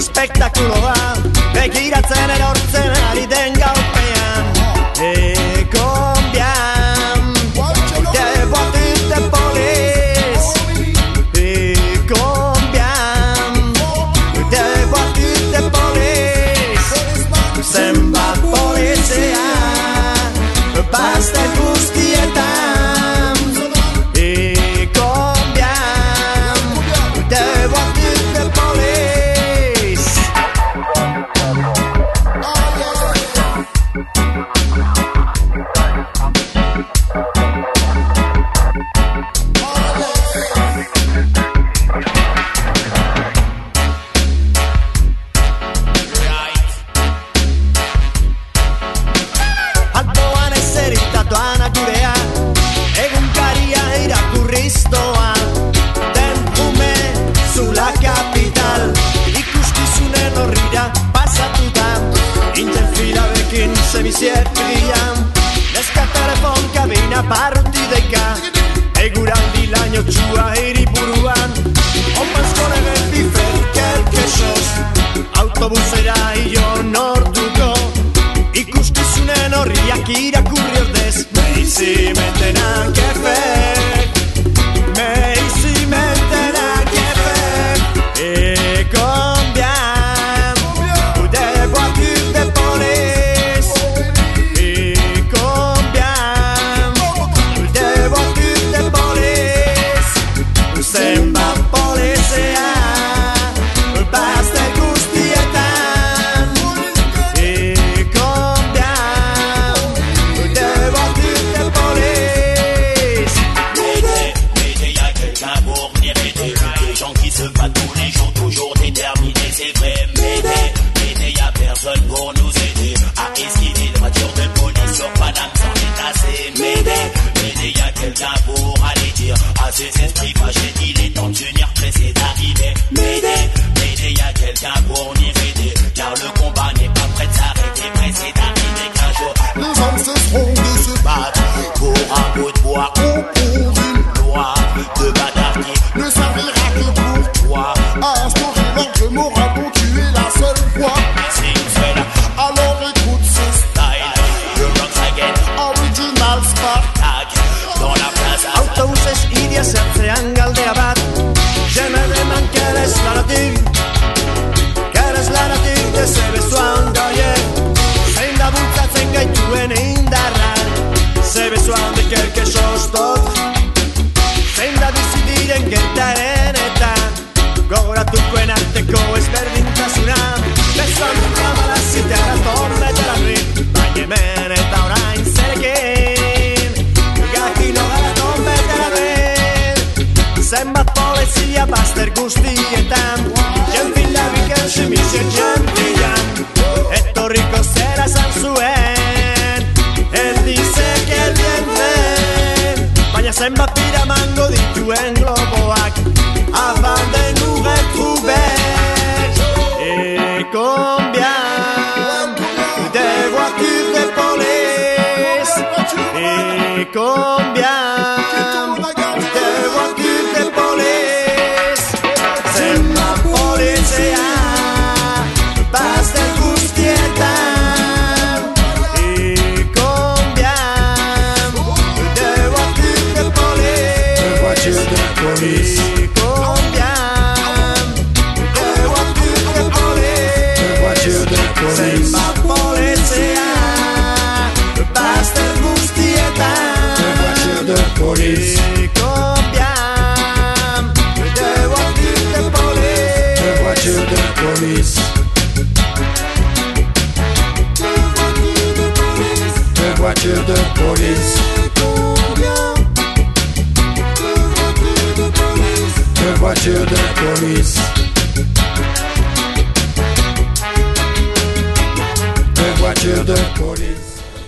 espektakulo bat Begiratzen erortzen ari den gaupen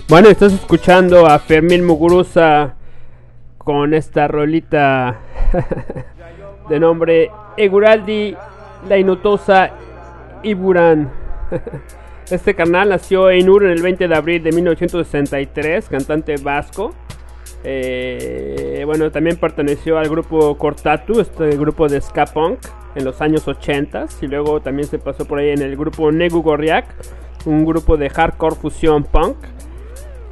Bueno, estás escuchando a Fermín Muguruza con esta rolita de nombre Eguraldi, La Inutosa y Burán. Este canal nació en Ur en el 20 de abril de 1963, cantante vasco. Eh, bueno, también perteneció al grupo Cortatu, este grupo de ska punk en los años 80 y luego también se pasó por ahí en el grupo Negu Gorriak, un grupo de hardcore fusión punk.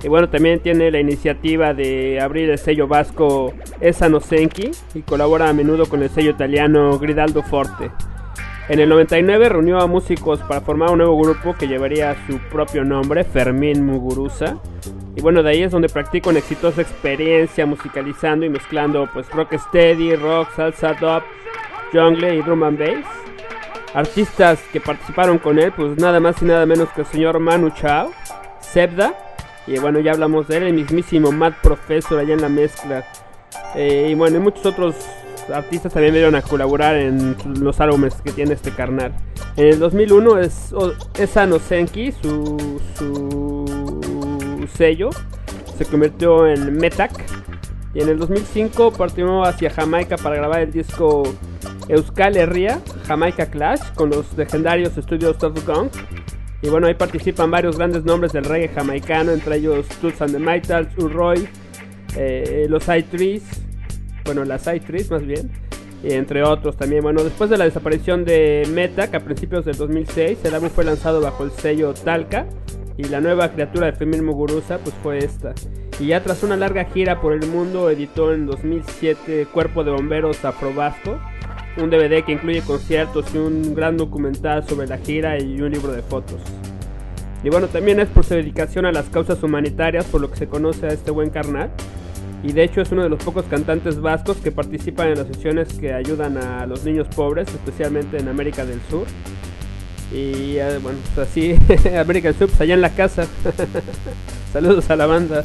Y bueno, también tiene la iniciativa de abrir el sello vasco Esa Nosenki y colabora a menudo con el sello italiano Gridaldo Forte. En el 99 reunió a músicos para formar un nuevo grupo que llevaría su propio nombre, Fermín Muguruza. Y bueno, de ahí es donde practica una exitosa experiencia musicalizando y mezclando pues rock steady, rock, salsa, dub, jungle y drum and bass. Artistas que participaron con él, pues nada más y nada menos que el señor Manu Chao, Sebda, y bueno, ya hablamos de él, el mismísimo Mad Professor allá en la mezcla. Eh, y bueno, y muchos otros artistas también vinieron a colaborar en los álbumes que tiene este carnal. En el 2001 es, es su, sello, se convirtió en Metac. Y en el 2005 partió hacia Jamaica para grabar el disco Euskal Herria, Jamaica Clash, con los legendarios estudios Top Gun. Y bueno, ahí participan varios grandes nombres del reggae jamaicano, entre ellos Tools and the Mitals, Urroy, eh, los I-Trees, bueno, las I-Trees más bien, entre otros también. Bueno, después de la desaparición de Metac a principios del 2006, el álbum fue lanzado bajo el sello Talca y la nueva criatura de Fermín Muguruza pues fue esta. Y ya tras una larga gira por el mundo, editó en 2007 Cuerpo de Bomberos Afrobasco, un DVD que incluye conciertos y un gran documental sobre la gira y un libro de fotos. Y bueno, también es por su dedicación a las causas humanitarias, por lo que se conoce a este buen carnal. Y de hecho es uno de los pocos cantantes vascos que participan en las sesiones que ayudan a los niños pobres, especialmente en América del Sur. Y eh, bueno, pues así, América del Sur, pues allá en la casa. Saludos a la banda.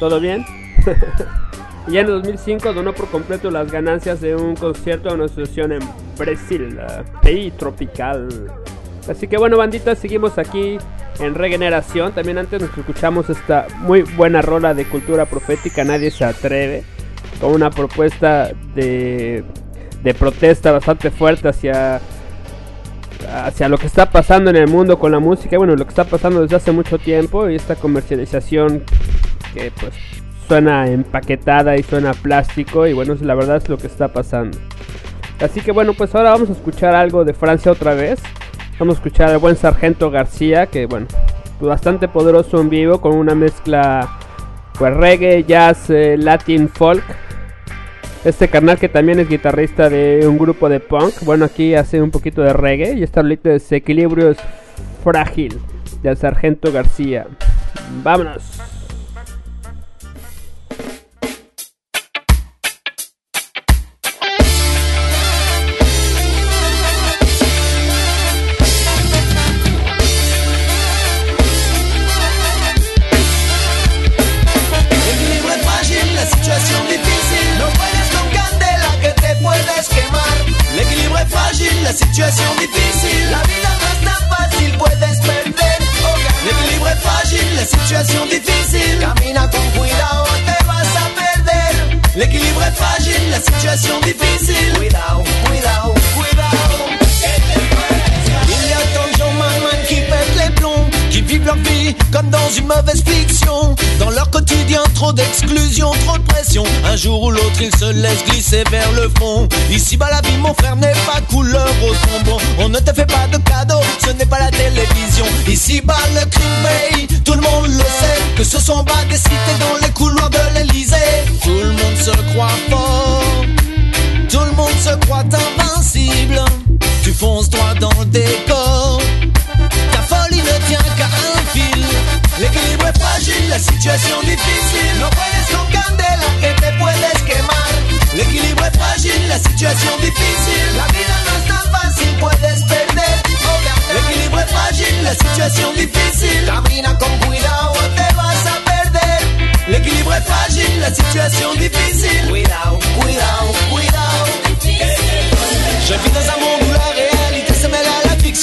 ¿Todo bien? y ya en el 2005 donó por completo las ganancias de un concierto a una asociación en Brasil, PI Tropical. Así que bueno, bandita, seguimos aquí en Regeneración. También antes nos escuchamos esta muy buena rola de cultura profética, Nadie se atreve, con una propuesta de, de protesta bastante fuerte hacia hacia lo que está pasando en el mundo con la música bueno, lo que está pasando desde hace mucho tiempo y esta comercialización que pues suena empaquetada y suena plástico y bueno, la verdad es lo que está pasando. Así que bueno, pues ahora vamos a escuchar algo de Francia otra vez. Vamos a escuchar al buen Sargento García, que bueno, bastante poderoso en vivo con una mezcla pues reggae, jazz, eh, latin, folk. Este carnal que también es guitarrista de un grupo de punk. Bueno, aquí hace un poquito de reggae y esta rolita es frágil del Sargento García. Vámonos. D'exclusion, trop de pression. Un jour ou l'autre, ils se laissent glisser vers le fond. Ici bas, la mon frère, n'est pas couleur au bonbon. On ne te fait pas de cadeaux, ce n'est pas la télévision. Ici bas, le crime tout le monde le sait. Que ce sont pas des cités dans les couloirs de l'Elysée. Tout le monde se croit fort. Tout le monde se croit invincible. Tu fonces droit dans le décor. Ta folie ne tient qu'à un fil. L'équilibre est fragile, la situation difficile. No puedes con candela que te puedes quemar. L'équilibre est fragile, la situation difficile. La vida no es tan fácil, puedes perder o ganar. L'équilibre est fragile, la situation difficile. Camina con cuidado, o te vas a perder. L'équilibre est fragile, la situation difficile. Cuidado, cuidado, cuidado. Je vis dans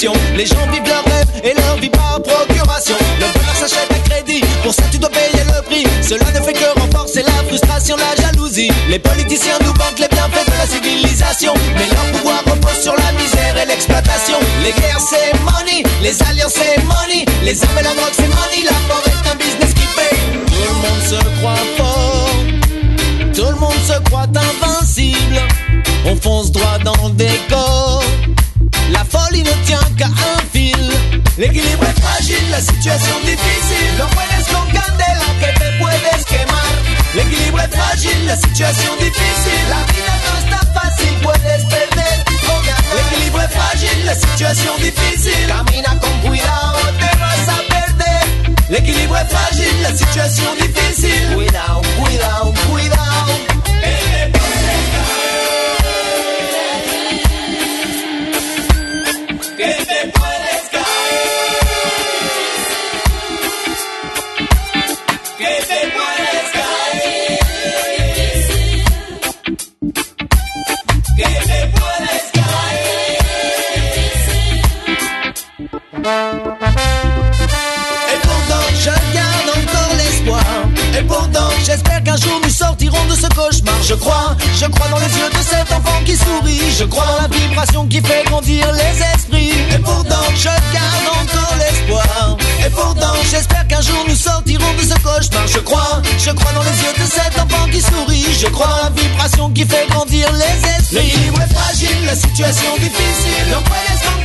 Les gens vivent leur rêve et leur vie par procuration. Le bonheur s'achète à crédit, pour ça tu dois payer le prix. Cela ne fait que renforcer la frustration, la jalousie. Les politiciens nous vantent les bienfaits de la civilisation. Mais leur pouvoir repose sur la misère et l'exploitation. Les guerres c'est money, les alliances c'est money. Les armes et la drogue c'est money, la mort est un business qui paye. Tout le monde se croit fort, tout le monde se croit invincible. On fonce droit dans le décor. La folie ne tient un fil. L'équilibre est fragile, la situation difficile. No puedes con candela que te puedes quemar. L'équilibre est fragile, la situation difficile. La vida no está fácil, puedes perder o ganar. L'équilibre est fragile, la situation difficile. Camina con cuidado, te vas a perder. L'équilibre est fragile, la situation difficile. Cuidado, cuidado, cuidado. Thank you. J'espère qu'un jour nous sortirons de ce cauchemar. Je crois, je crois dans les yeux de cet enfant qui sourit. Je crois dans la vibration qui fait grandir les esprits. Et pourtant, je garde encore l'espoir. Et pourtant, j'espère qu'un jour nous sortirons de ce cauchemar. Je crois, je crois dans les yeux de cet enfant qui sourit. Je crois dans la vibration qui fait grandir les esprits. L'équilibre est fragile, la situation difficile. No puedes con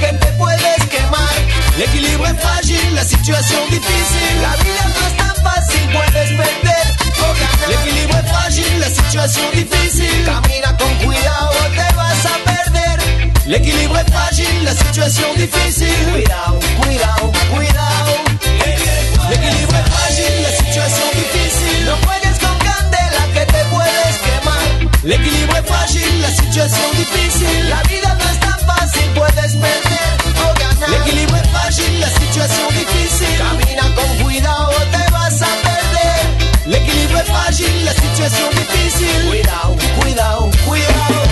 que te puedes quemar. L'équilibre est fragile, la situation difficile. La vida no es fácil, puedes perder o ganar. L'équilibre est fragile, la situation difficile. Camina con cuidado, te vas a perder. L'équilibre est fragile, la situation difficile. Cuidado, cuidado, cuidado. L'équilibre est fragile, la situation difficile. No juegues con candela que te puedes quemar. L'équilibre est fragile, la situation difficile. La vida no es tan fácil, puedes perder o ganar. L'équilibre est fragile, la situation difficile. Fragile, la situation difficile. Cuidado, cuidado, cuidado.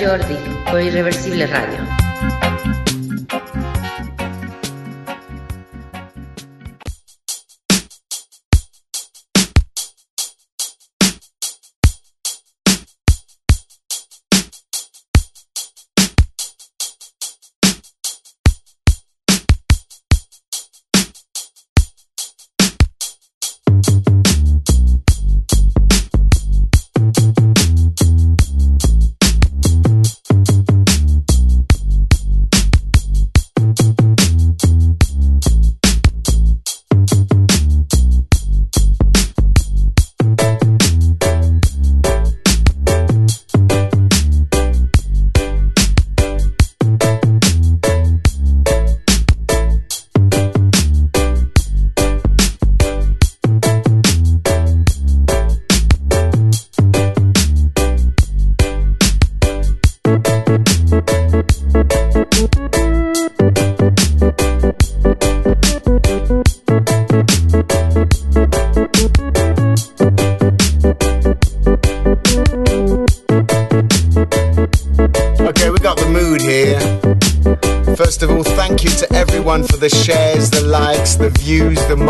Jordi por Irreversible Radio.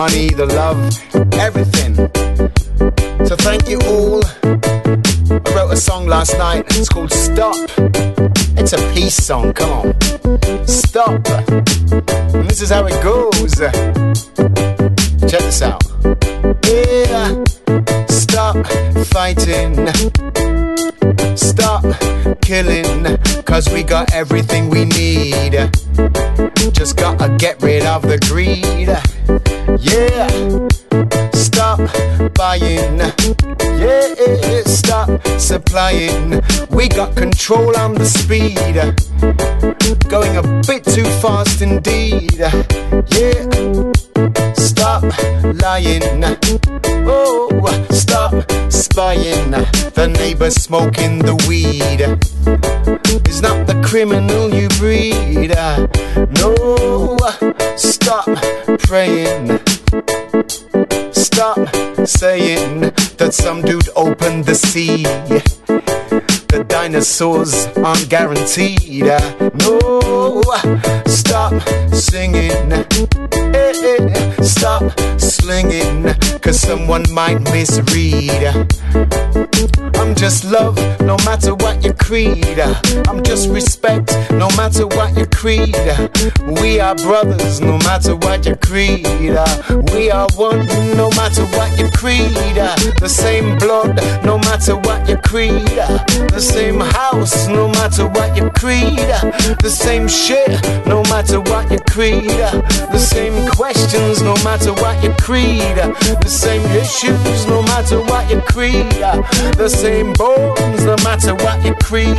Money, the love, everything. So thank you all. I wrote a song last night. It's called Stop. It's a peace song. Come on. Stop. And this is how it goes. Check this out. Yeah. Stop fighting. Stop killing. Cause we got everything we need. Yeah. Stop buying. Yeah. Stop supplying. We got control on the speed. Going a bit too fast indeed. Yeah. Stop lying. Oh, stop spying. The neighbor smoking the weed is not the criminal you breed. No, stop praying. Stop saying that some dude opened the sea. The dinosaurs aren't guaranteed. Uh, no, stop singing. Stop slinging, cause someone might misread. I'm just love, no matter what your creed. I'm just respect, no matter what your creed. We are brothers, no matter what your creed. We are one, no matter what your creed. The same blood, no matter what your creed. The same house, no matter what your creed. The same shit, no matter what your creed. The same questions, no matter what your creed. The same issues, no matter what your creed. The same bones, no matter what your creed.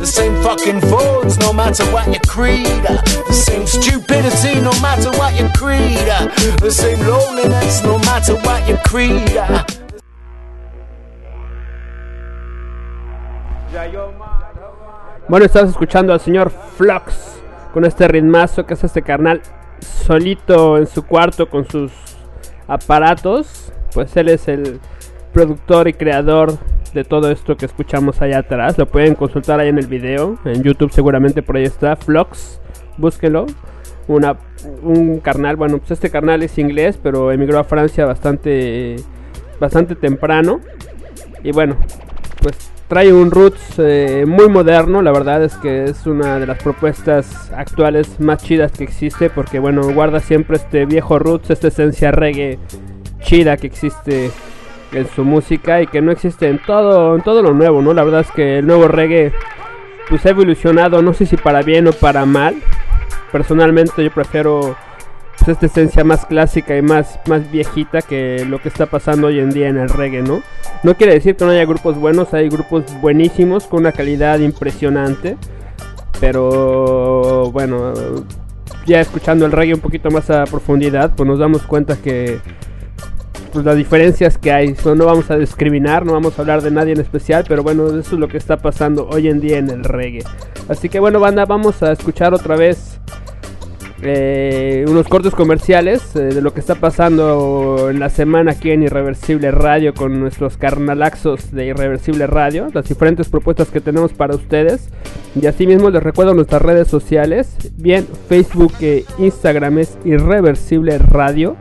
The same fucking phones, no matter what your creed. The same stupidity, no matter what your creed. The same loneliness, no matter what your creed. Bueno, estás escuchando al señor Flux con este ritmazo que es este carnal solito en su cuarto con sus aparatos. Pues él es el productor y creador de todo esto que escuchamos allá atrás. Lo pueden consultar ahí en el video. En YouTube seguramente por ahí está. Flux, búsquelo. Una, un carnal, bueno, pues este carnal es inglés, pero emigró a Francia bastante, bastante temprano. Y bueno, pues trae un roots eh, muy moderno. La verdad es que es una de las propuestas actuales más chidas que existe. Porque bueno, guarda siempre este viejo roots, esta esencia reggae chida que existe en su música y que no existe en todo, en todo lo nuevo, ¿no? La verdad es que el nuevo reggae pues ha evolucionado, no sé si para bien o para mal. Personalmente yo prefiero pues, esta esencia más clásica y más, más viejita que lo que está pasando hoy en día en el reggae, ¿no? No quiere decir que no haya grupos buenos, hay grupos buenísimos con una calidad impresionante. Pero bueno, ya escuchando el reggae un poquito más a profundidad, pues nos damos cuenta que pues las diferencias que hay. So, no vamos a discriminar, no vamos a hablar de nadie en especial, pero bueno, eso es lo que está pasando hoy en día en el reggae. Así que bueno, banda, vamos a escuchar otra vez eh, unos cortos comerciales eh, de lo que está pasando en la semana aquí en Irreversible Radio con nuestros carnalaxos de Irreversible Radio, las diferentes propuestas que tenemos para ustedes. Y asimismo les recuerdo nuestras redes sociales, bien Facebook e Instagram es Irreversible Radio.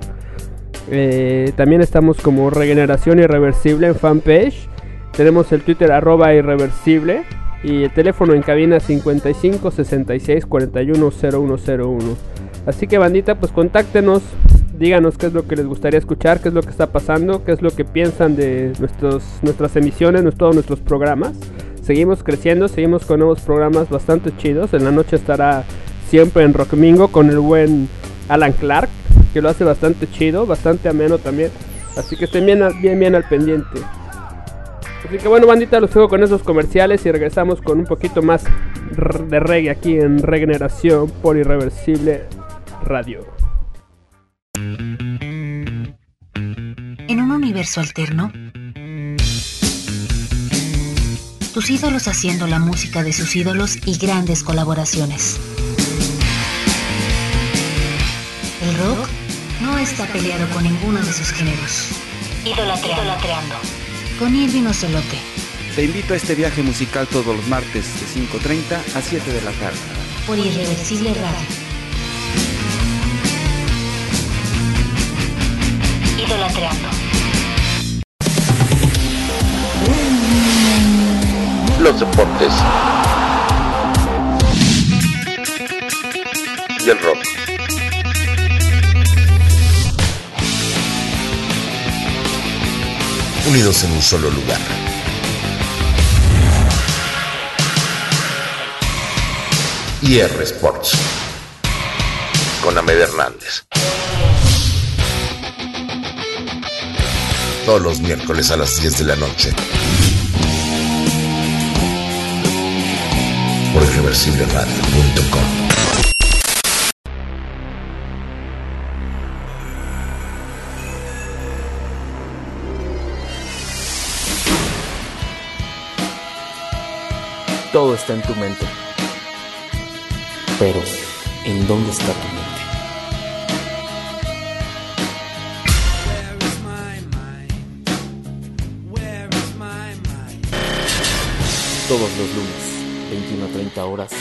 Eh, también estamos como Regeneración Irreversible en fanpage. Tenemos el Twitter arroba irreversible. Y el teléfono en cabina 55 66 41 0101. Así que bandita, pues contáctenos. Díganos qué es lo que les gustaría escuchar, qué es lo que está pasando, qué es lo que piensan de nuestros, nuestras emisiones, nuestros, todos nuestros programas. Seguimos creciendo, seguimos con nuevos programas bastante chidos. En la noche estará siempre en Rockmingo con el buen Alan Clark que lo hace bastante chido, bastante ameno también. Así que estén bien, bien, bien al pendiente. Así que bueno, bandita, los dejo con esos comerciales y regresamos con un poquito más de reggae aquí en Regeneración por Irreversible Radio. En un universo alterno, tus ídolos haciendo la música de sus ídolos y grandes colaboraciones. El rock no está peleado con ninguno de sus géneros. Idolatreando. Con Irving Ocelote. Te invito a este viaje musical todos los martes de 5.30 a 7 de la tarde. Por Irreversible Radio. Idolatreando. los deportes y el rock. Unidos en un solo lugar. IR Sports. Con Ahmed Hernández. Todos los miércoles a las 10 de la noche. Por irreversibleradio.com. Todo está en tu mente. Pero, ¿en dónde está tu mente? Todos los lunes, 21 a 30 horas.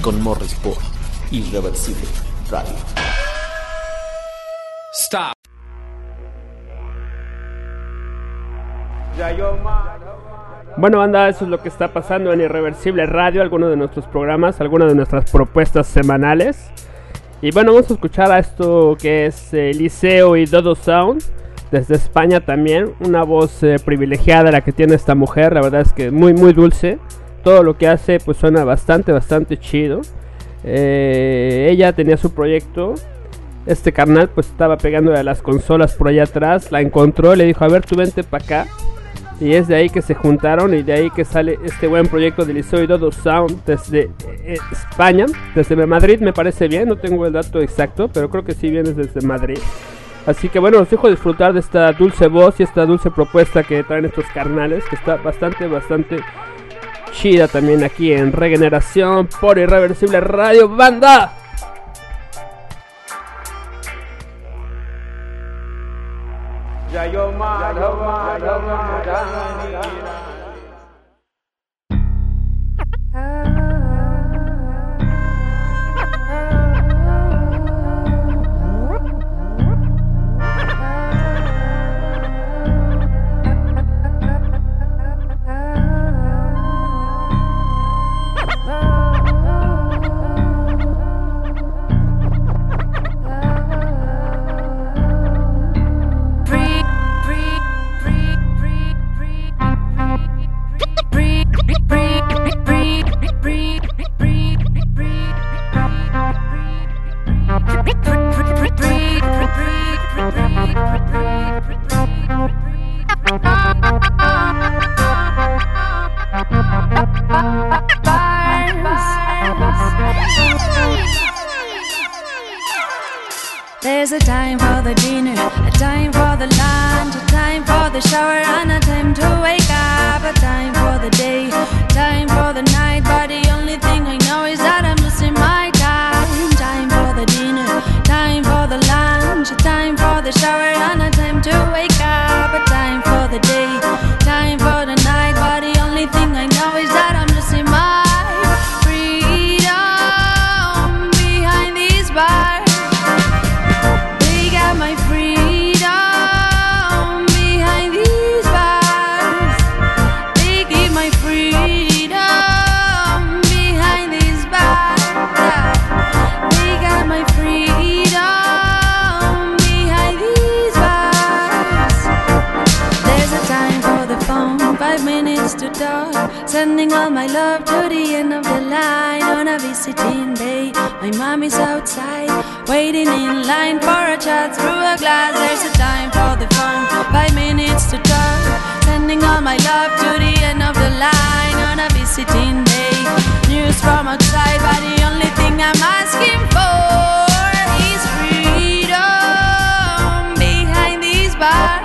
Con Morris por Irreversible Radio. Bueno, banda, eso es lo que está pasando en Irreversible Radio, algunos de nuestros programas, algunas de nuestras propuestas semanales. Y bueno, vamos a escuchar a esto que es eh, y Dodo Sound, desde España también. Una voz eh, privilegiada la que tiene esta mujer, la verdad es que muy, muy dulce. Todo lo que hace pues suena bastante, bastante chido. Eh, ella tenía su proyecto. Este carnal pues estaba pegándole a las consolas por allá atrás. La encontró, le dijo, a ver, tú vente para acá. Y es de ahí que se juntaron y de ahí que sale este buen proyecto de Liceo y Dodo Sound desde eh, España, desde Madrid me parece bien, no tengo el dato exacto, pero creo que sí viene desde Madrid. Así que bueno, los dejo disfrutar de esta dulce voz y esta dulce propuesta que traen estos carnales, que está bastante, bastante chida también aquí en Regeneración por Irreversible Radio Banda. जयो माधव Madhav There's a time for the dinner, a time for the lunch, a time for the shower, and a time to wake up, a time for the day, time for the night. My mom is outside, waiting in line for a chat through a glass. There's a time for the phone, five minutes to talk. Sending all my love to the end of the line on a visiting day. News from outside, but the only thing I'm asking for is freedom behind these bars.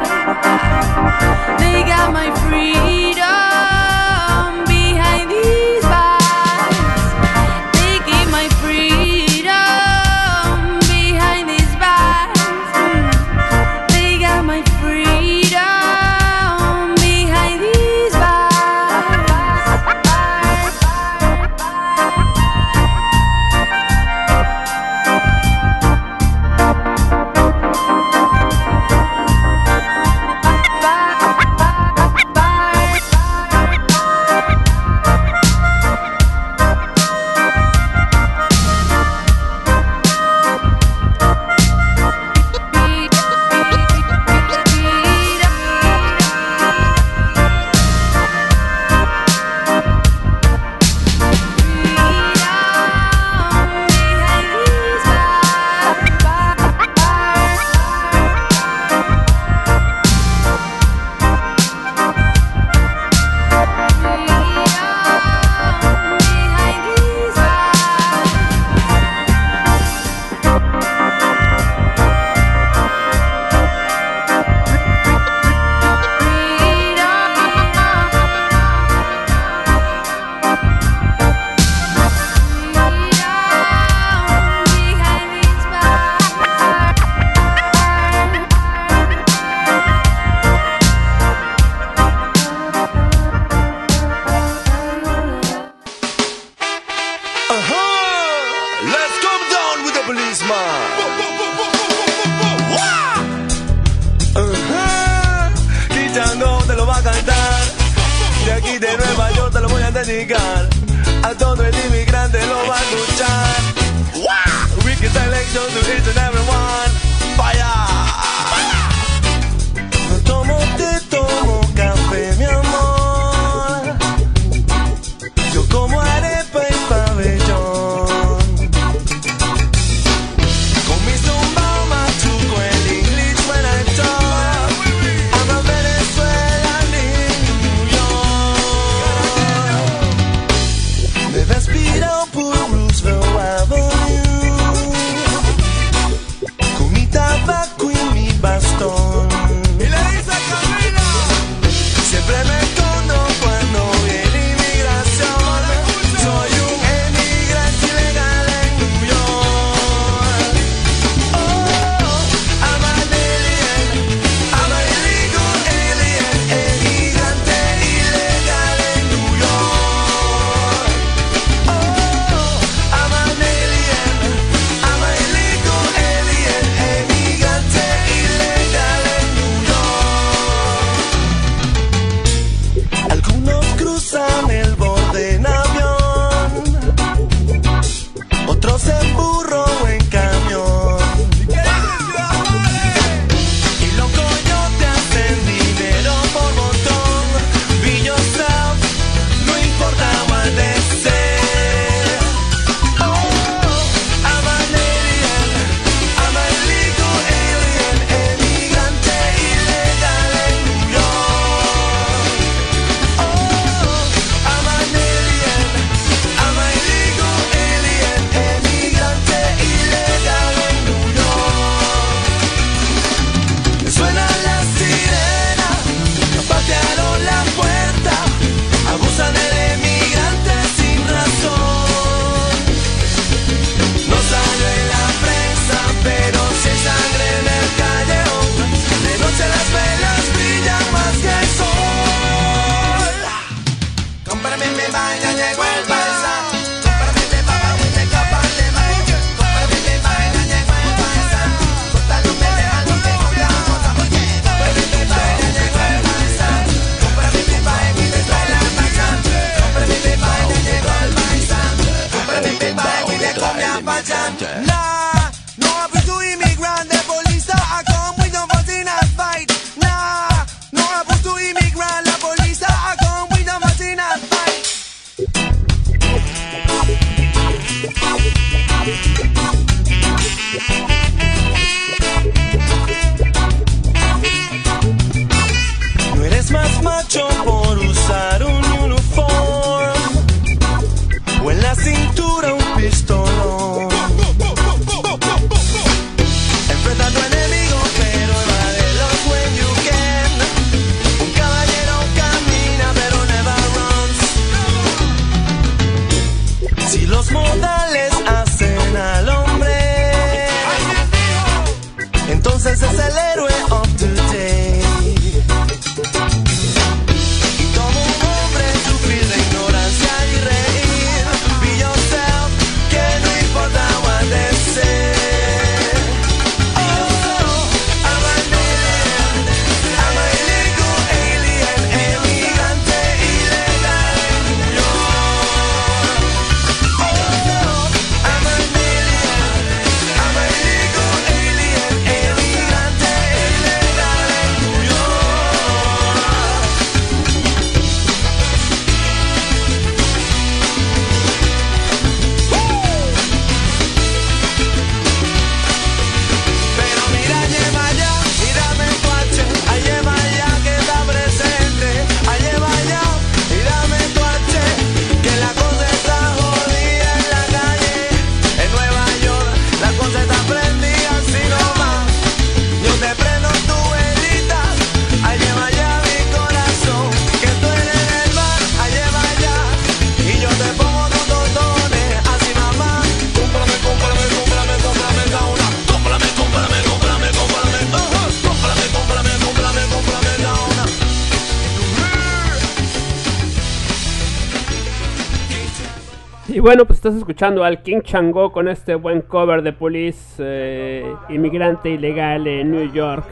Estás escuchando al King Chango con este buen cover de Police, eh, inmigrante ilegal en New York.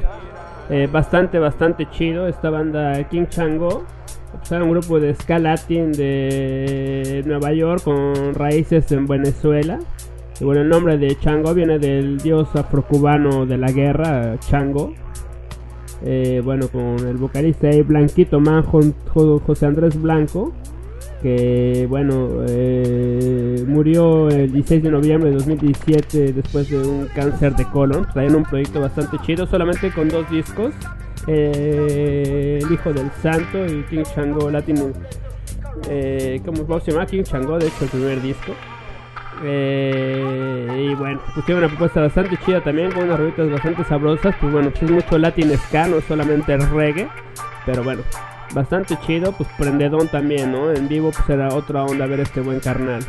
Eh, bastante, bastante chido esta banda King Chango. Pues un grupo de ska latin de Nueva York con raíces en Venezuela. Y bueno, el nombre de Chango viene del dios afrocubano de la guerra, Chango. Eh, bueno, con el vocalista ahí, Blanquito Man, Jo- Jo- José Andrés Blanco, que bueno, eh, murió el 16 de noviembre de 2017 después de un cáncer de colon. Traían un proyecto bastante chido, solamente con dos discos. eh, el Hijo del Santo y King Chango Latin. Eh, ¿Cómo se llama? King Chango, de hecho, el primer disco. Eh, y bueno, pues tiene una propuesta bastante chida también, con unas rolitas bastante sabrosas. Pues bueno, pues es mucho latin ska, no solamente reggae. Pero bueno, bastante chido, pues prendedón también, ¿no? En vivo pues era otra onda ver este buen carnal.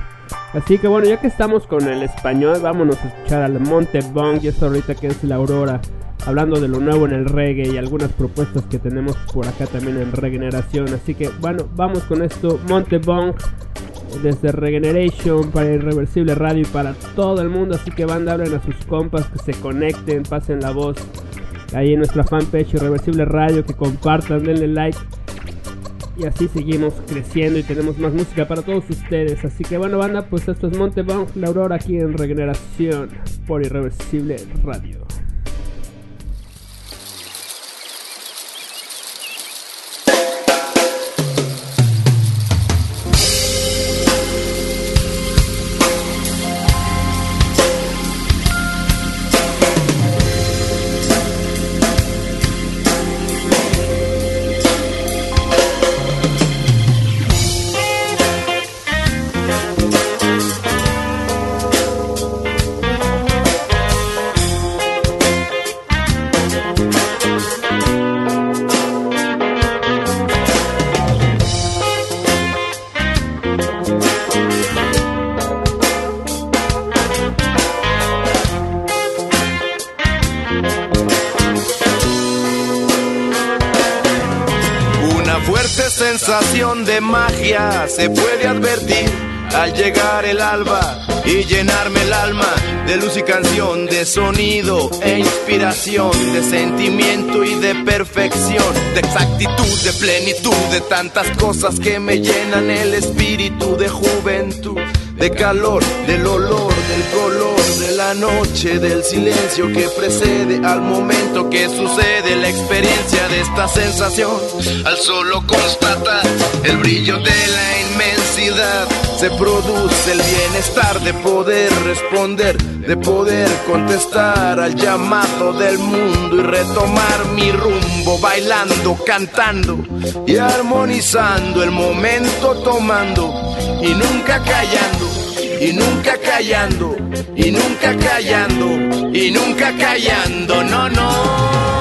Así que bueno, ya que estamos con el español, vámonos a escuchar al Monte Bong y esta ahorita que es la Aurora. Hablando de lo nuevo en el reggae y algunas propuestas que tenemos por acá también en Regeneración. Así que bueno, vamos con esto. Monte Bong desde Regeneration para Irreversible Radio y para todo el mundo. Así que banda, hablen a sus compas, que se conecten, pasen la voz ahí en nuestra fanpage Irreversible Radio, que compartan, denle like. Y así seguimos creciendo y tenemos más música para todos ustedes. Así que bueno, banda, pues esto es Montebong, la Aurora aquí en Regeneración por Irreversible Radio. De magia se puede advertir al llegar el alba y llenarme el alma de luz y canción, de sonido e inspiración, de sentimiento y de perfección, de exactitud, de plenitud, de tantas cosas que me llenan el espíritu de juventud, de calor, del olor, del color, de la noche, del silencio que precede al momento que sucede la experiencia de esta sensación. Al solo constatar el brillo de la inmensidad, se produce el bienestar de poder responder, de poder contestar al llamado del mundo y retomar mi rumbo, bailando, cantando y armonizando el momento, tomando y nunca callando y nunca callando, y nunca callando, y nunca callando, no, no.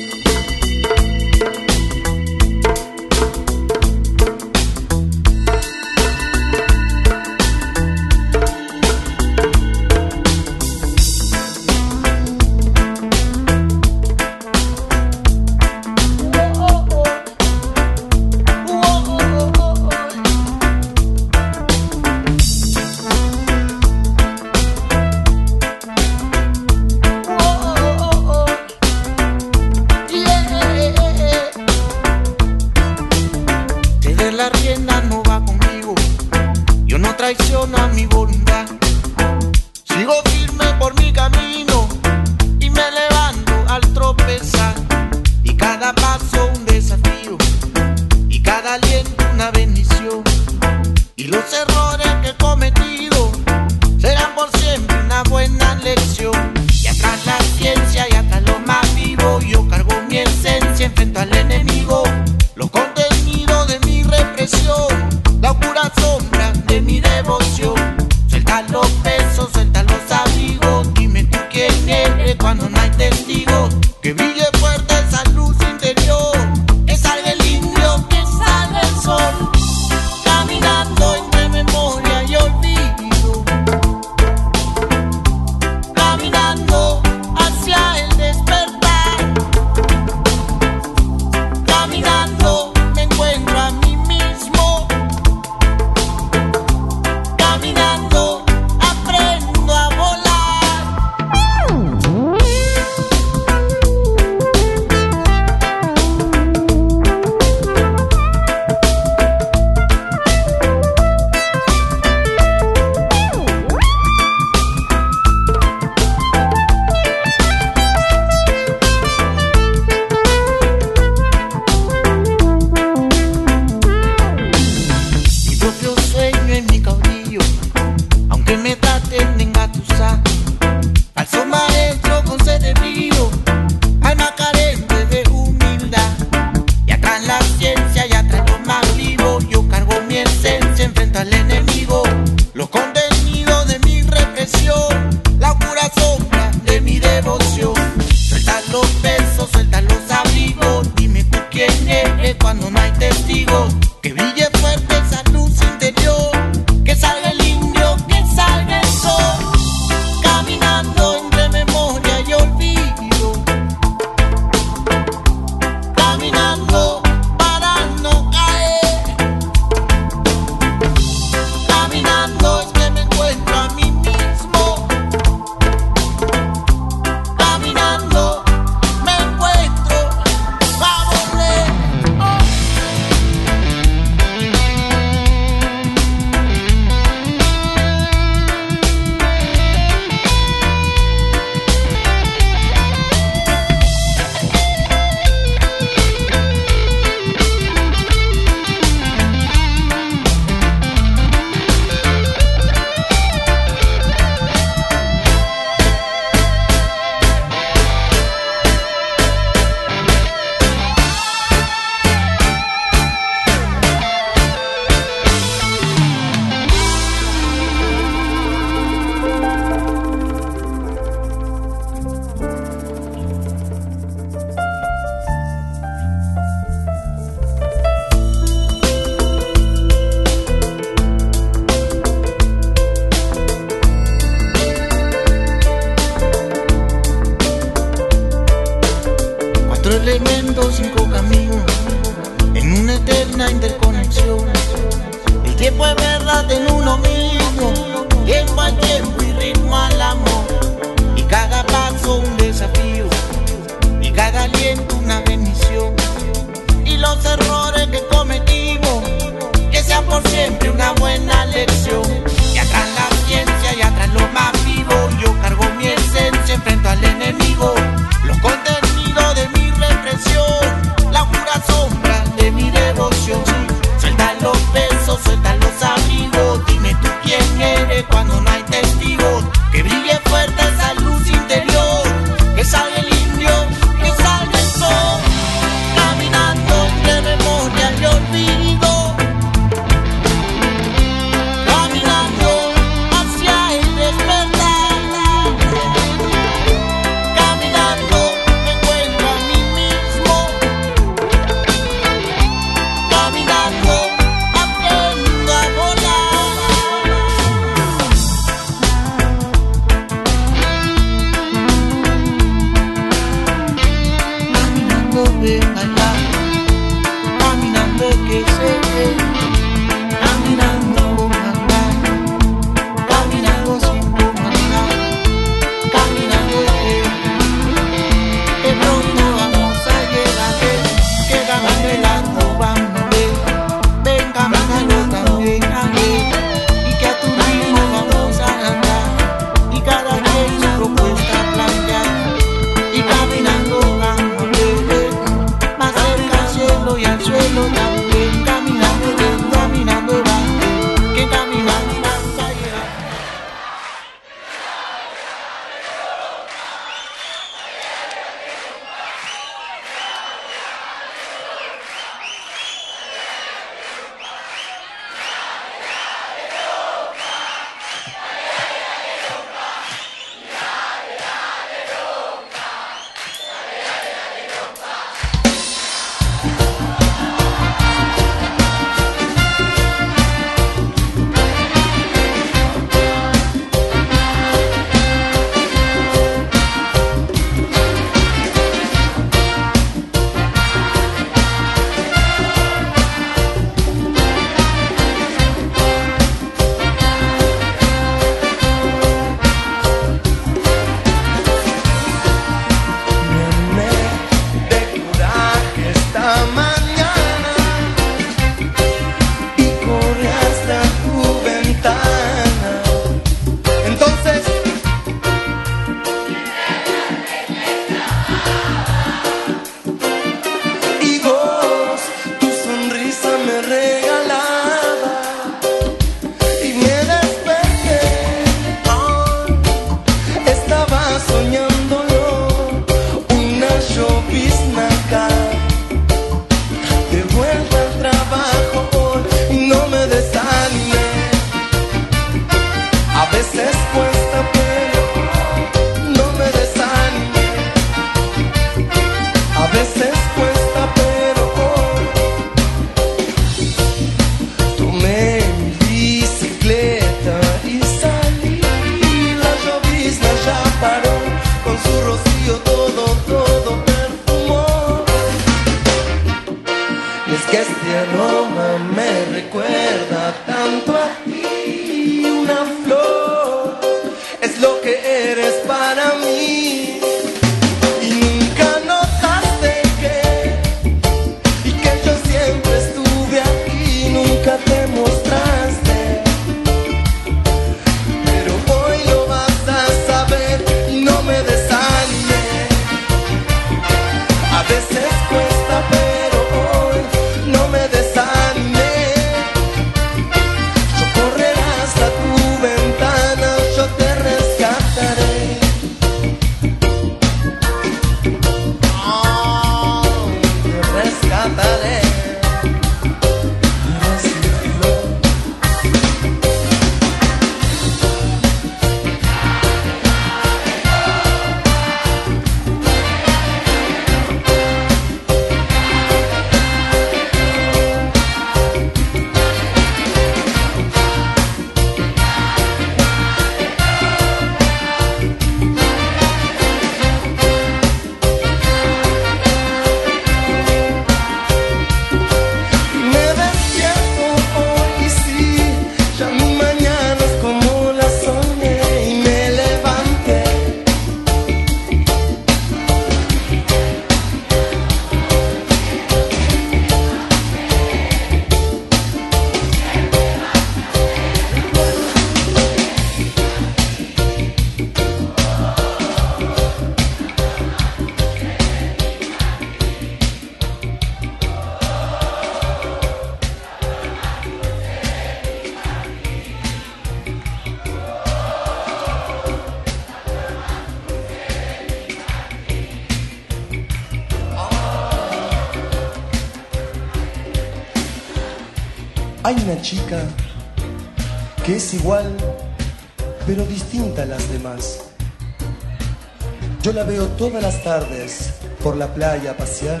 Playa a pasear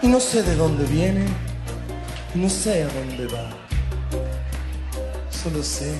y no sé de dónde viene no sé a dónde va. Solo sé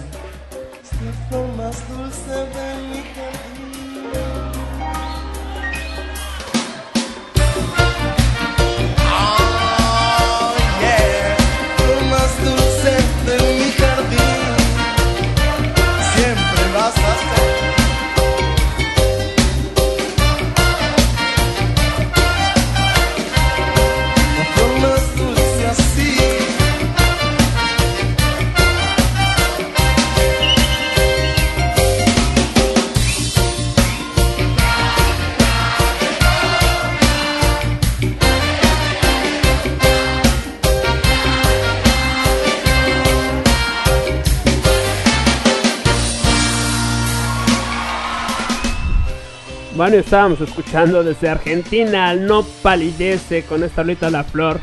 Estábamos escuchando desde Argentina al No Palidece con esta rolita La Flor.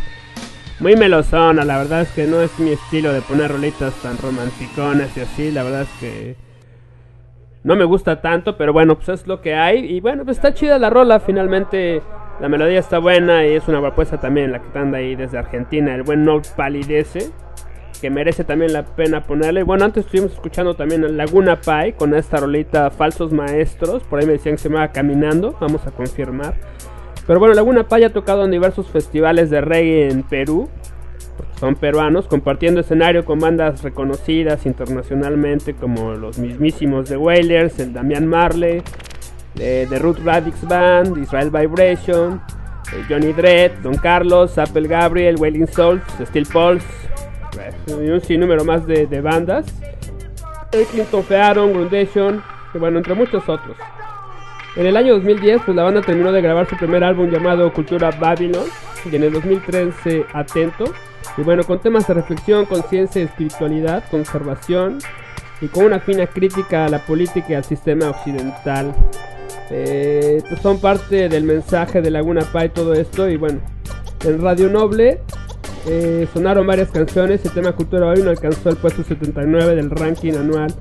Muy melosona, la verdad es que no es mi estilo de poner rolitas tan romanticonas y así, la verdad es que no me gusta tanto, pero bueno, pues es lo que hay. Y bueno, pues está chida la rola, finalmente la melodía está buena y es una propuesta también la que anda ahí desde Argentina, el buen No Palidece, que merece también la pena ponerle. Bueno, antes estuvimos escuchando también Laguna Pai con esta rolita Falsos Maestros, por ahí me decían que se llamaba Caminando, vamos a confirmar. Pero bueno, Laguna Pai ha tocado en diversos festivales de reggae en Perú, son peruanos, compartiendo escenario con bandas reconocidas internacionalmente como los mismísimos The Wailers, el Damian Marley, eh, The Root Radix Band, Israel Vibration, eh, Johnny Dredd, Don Carlos, Apple Gabriel, Wailing Souls, Steel Pulse, y un sinnúmero más de, de bandas. Clinton Fearon, Grundation, y bueno, entre muchos otros. En el año 2010, pues la banda terminó de grabar su primer álbum llamado Cultura Babylon, y en el 2013 Atento, y bueno, con temas de reflexión, conciencia, espiritualidad, conservación, y con una fina crítica a la política y al sistema occidental. Eh, pues son parte del mensaje de Laguna Pai todo esto, y bueno, en Radio Noble eh, sonaron varias canciones. El tema Cultura Babylon alcanzó el puesto 79 del ranking anual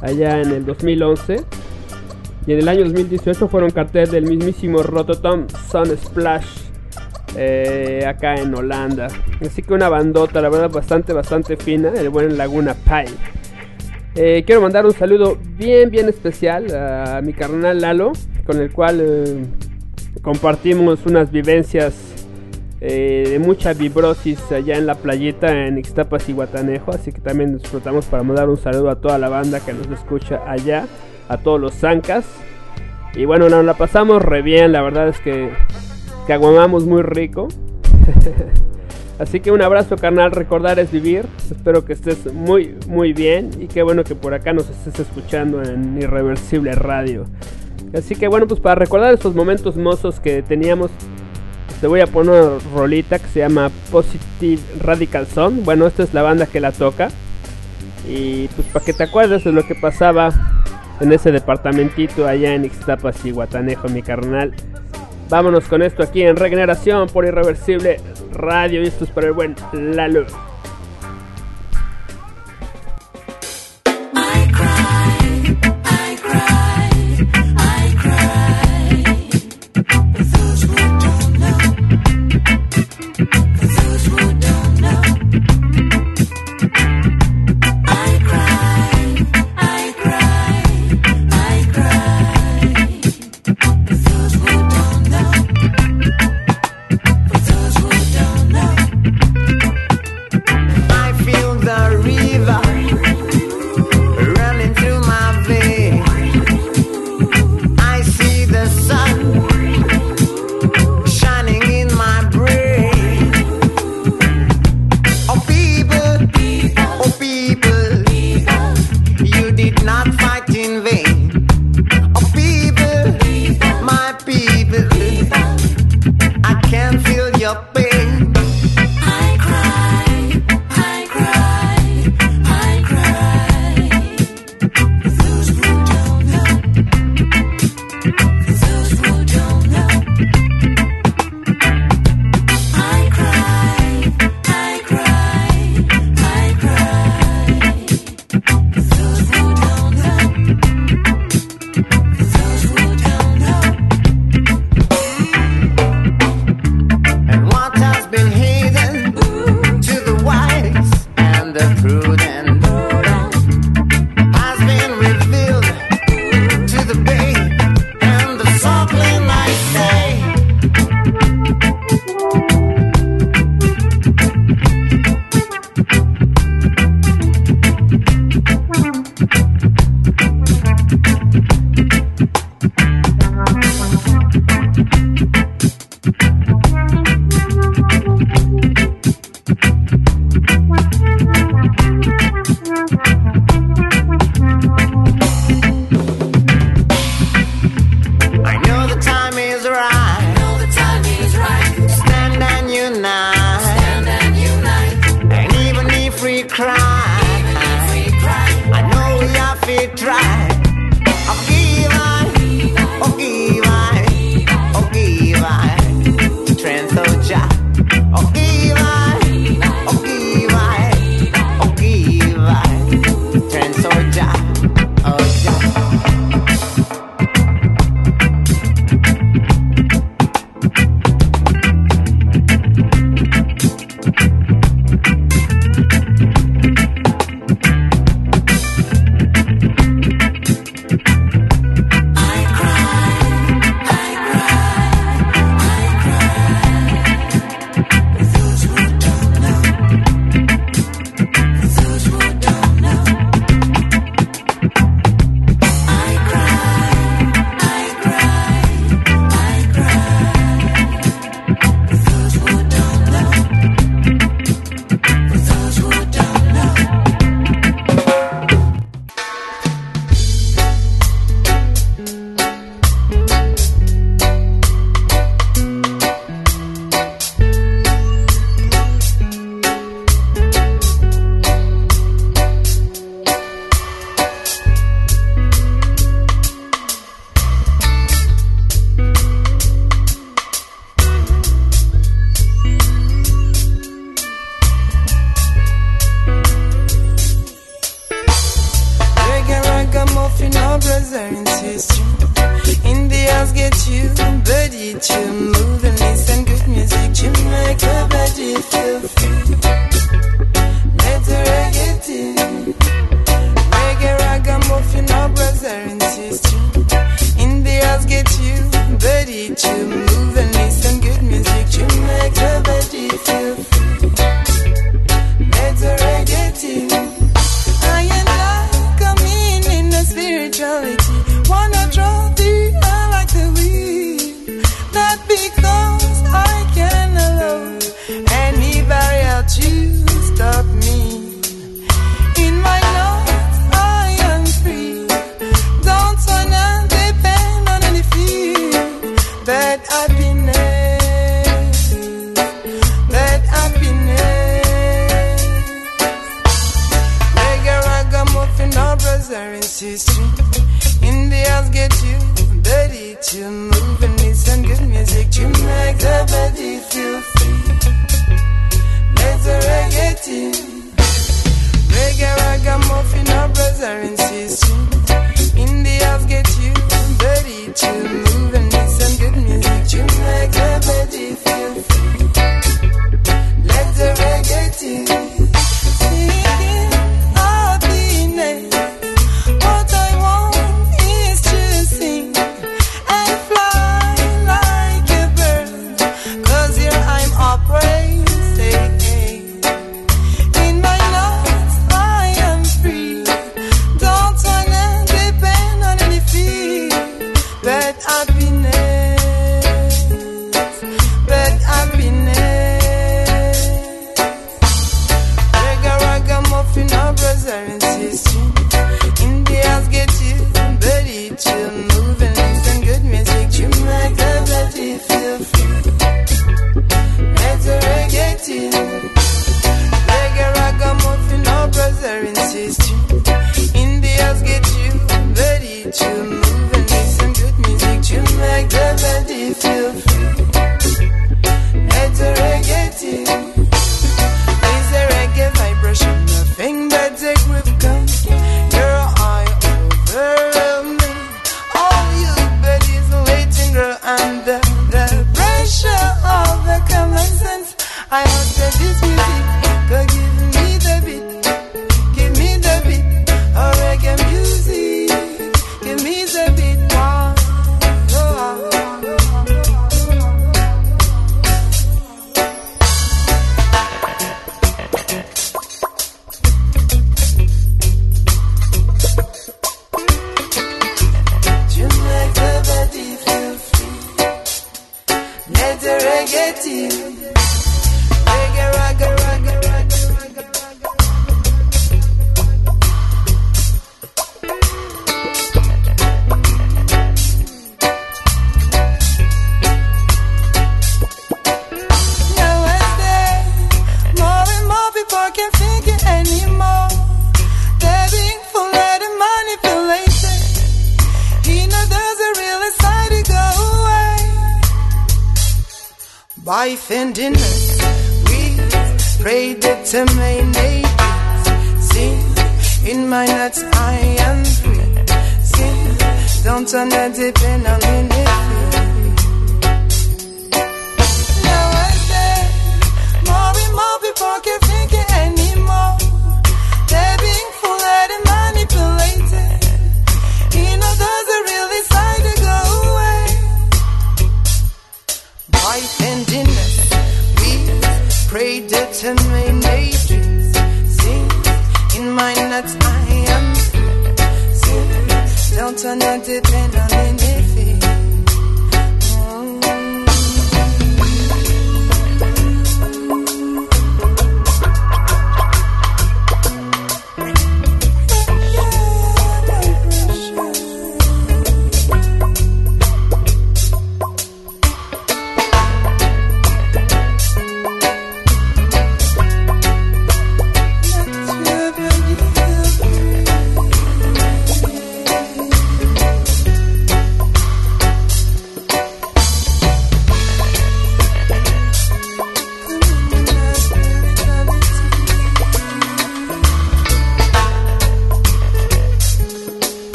allá en el 2011. Y en el año 2018 fueron cartel del mismísimo Rototom Sun Splash eh, acá en Holanda. Así que una bandota, la verdad, bastante, bastante fina. El buen Laguna Pai. Eh, quiero mandar un saludo bien, bien especial a mi carnal Lalo, con el cual eh, compartimos unas vivencias eh, de mucha vibrosis allá en la playita en Ixtapas y Guatanejo. Así que también disfrutamos para mandar un saludo a toda la banda que nos escucha allá, a todos los zancas. Y bueno, nos la pasamos re bien, la verdad es que caguamamos muy rico. Así que un abrazo carnal, recordar es vivir. Espero que estés muy muy bien y qué bueno que por acá nos estés escuchando en Irreversible Radio. Así que bueno, pues para recordar estos momentos mozos que teníamos, te voy a poner una rolita que se llama Positive Radical Song. Bueno, esta es la banda que la toca. Y pues para que te acuerdes de lo que pasaba en ese departamentito allá en Ixtapas y Guatanejo, mi carnal. Vámonos con esto aquí en Regeneración por Irreversible Radio. Y esto es para el buen Lalo.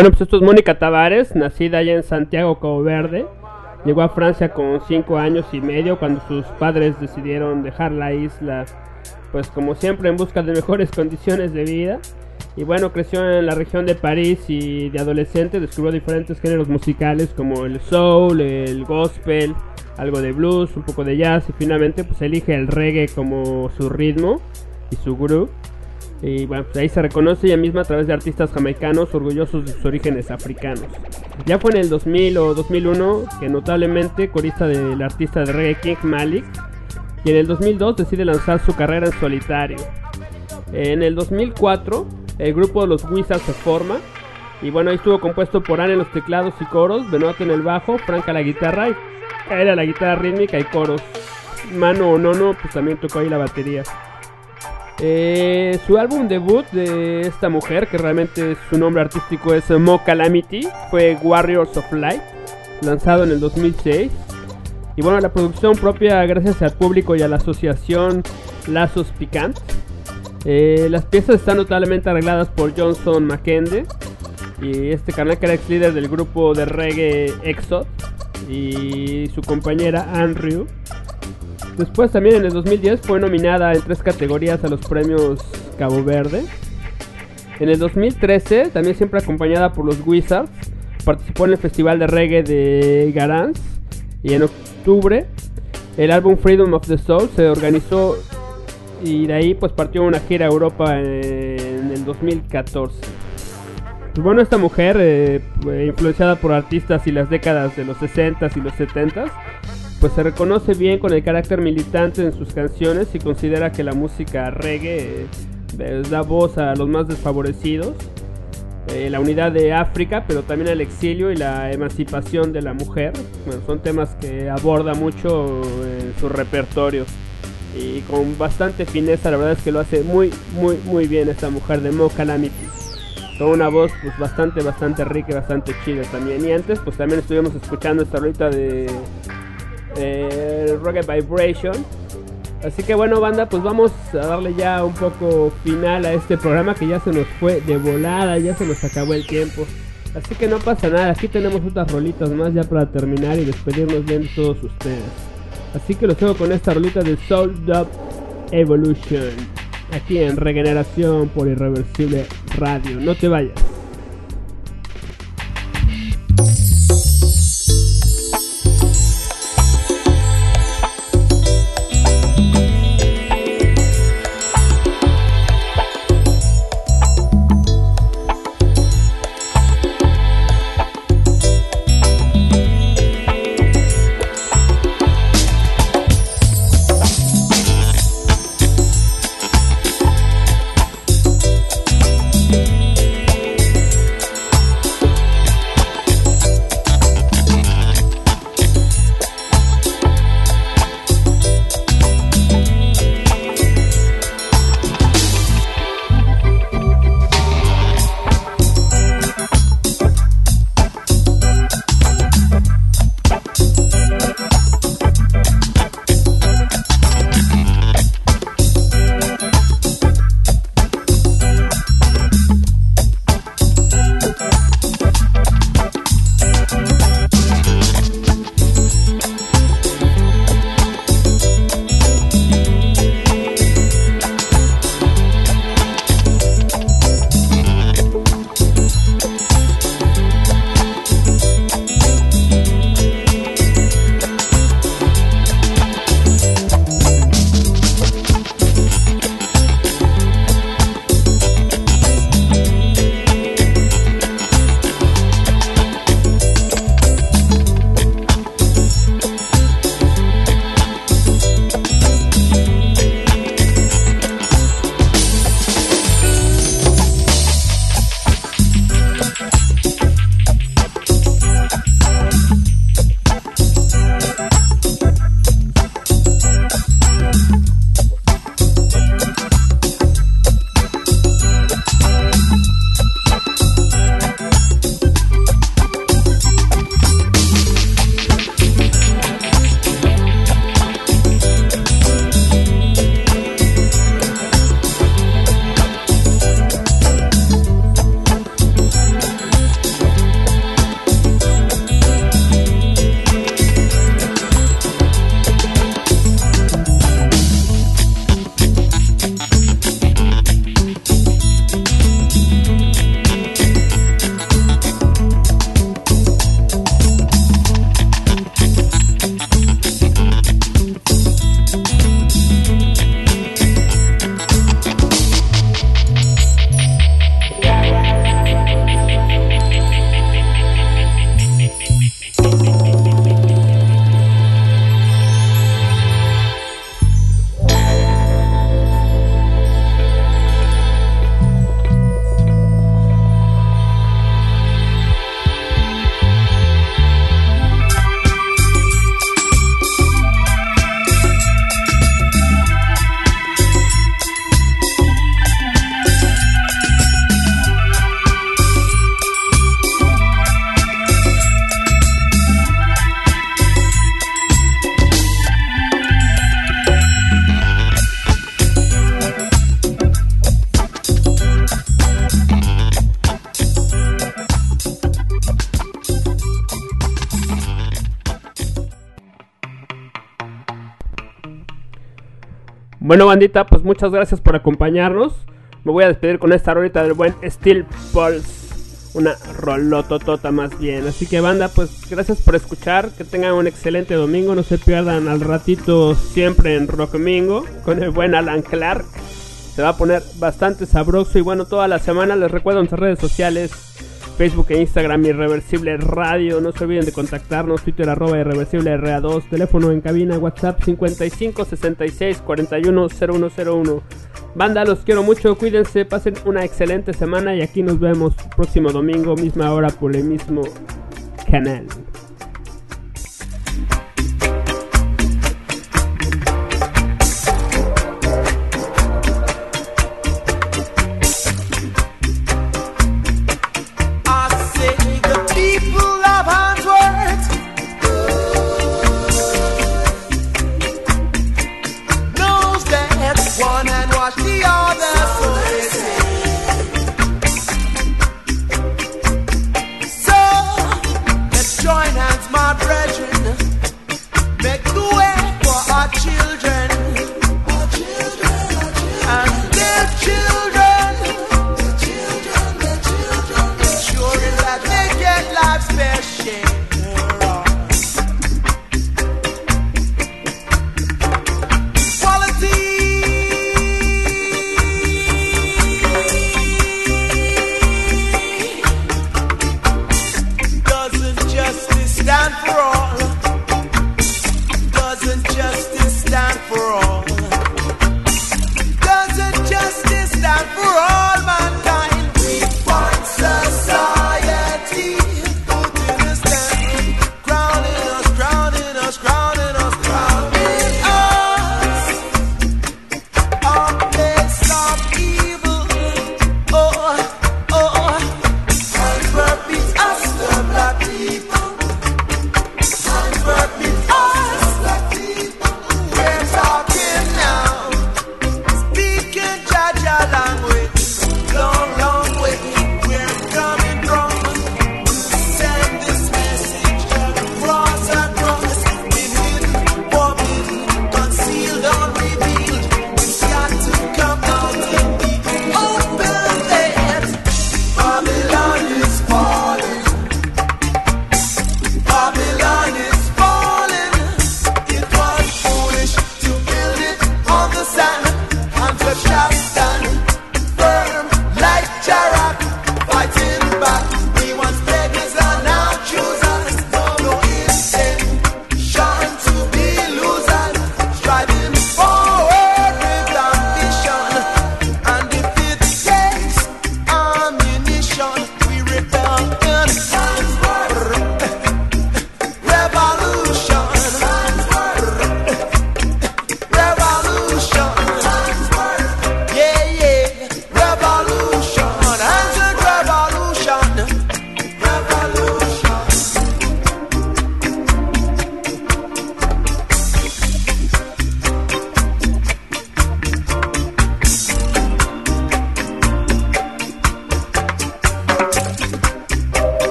Bueno, pues esto es Mónica Tavares, nacida allá en Santiago, Cabo Verde. Llegó a Francia con 5 años y medio cuando sus padres decidieron dejar la isla, pues como siempre en busca de mejores condiciones de vida. Y bueno, creció en la región de París y de adolescente descubrió diferentes géneros musicales como el soul, el gospel, algo de blues, un poco de jazz y finalmente pues elige el reggae como su ritmo y su groove. Y bueno, pues ahí se reconoce ella misma a través de artistas jamaicanos orgullosos de sus orígenes africanos. Ya fue en el 2000 o 2001 que notablemente corista del artista de reggae King Malik. Y en el 2002 decide lanzar su carrera en solitario. En el 2004 el grupo de los Wizards se forma. Y bueno, ahí estuvo compuesto por Anne en los teclados y coros, Benoit en el bajo, Frank a la guitarra y era la guitarra rítmica y coros. Mano o Nono pues también tocó ahí la batería. Eh, su álbum debut de esta mujer, que realmente su nombre artístico es Mo Calamity, fue Warriors of Light, lanzado en el 2006. Y bueno, la producción propia gracias al público y a la asociación Lazos Picant. Eh, las piezas están notablemente arregladas por Johnson McKende. Y este canal que era ex líder del grupo de reggae Exod. Y su compañera Andrew. Después también en el 2010 fue nominada en tres categorías a los premios Cabo Verde. En el 2013, también siempre acompañada por los Wizards, participó en el Festival de Reggae de Garance. Y en octubre, el álbum Freedom of the Soul se organizó y de ahí pues partió una gira a Europa en el 2014. Pues bueno, esta mujer, eh, influenciada por artistas y las décadas de los 60s y los 70s, pues se reconoce bien con el carácter militante en sus canciones y considera que la música reggae eh, da voz a los más desfavorecidos, eh, la unidad de África, pero también el exilio y la emancipación de la mujer. Bueno, son temas que aborda mucho en su repertorio y con bastante fineza, la verdad es que lo hace muy, muy, muy bien esta mujer de Mo. Con una voz pues bastante, bastante rica y bastante chida también. Y antes pues también estuvimos escuchando esta rolita de eh, Rocket Vibration. Así que bueno banda, pues vamos a darle ya un poco final a este programa que ya se nos fue de volada, ya se nos acabó el tiempo. Así que no pasa nada, aquí tenemos otras rolitas más ya para terminar y despedirnos bien de todos ustedes. Así que los dejo con esta rolita de Soul Dub Evolution. Aquí en Regeneración por Irreversible Radio. No te vayas. Bueno, bandita, pues muchas gracias por acompañarnos. Me voy a despedir con esta rolita del buen Steel Pulse. Una rolototota más bien. Así que, banda, pues gracias por escuchar. Que tengan un excelente domingo. No se pierdan al ratito siempre en Rockmingo con el buen Alan Clark. Se va a poner bastante sabroso. Y bueno, toda la semana les recuerdo en sus redes sociales Facebook e Instagram Irreversible Radio. No se olviden de contactarnos, Twitter arroba Irreversible RA2, teléfono en cabina, WhatsApp 55 66 41 0101. Banda, los quiero mucho, cuídense, pasen una excelente semana y aquí nos vemos próximo domingo, misma hora por el mismo canal.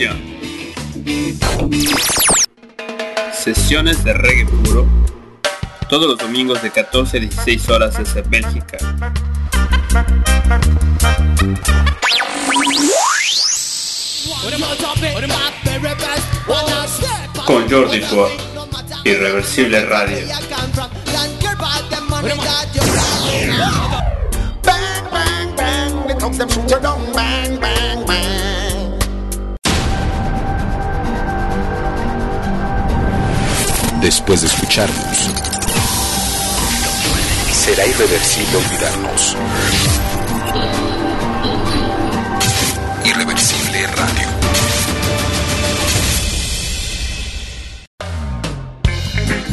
Regeneración. Sesiones de reggae puro. Todos los domingos de 14 a 16 horas desde Bélgica. Con Jordi por Irreversible Radio. Después de escucharnos, será irreversible olvidarnos.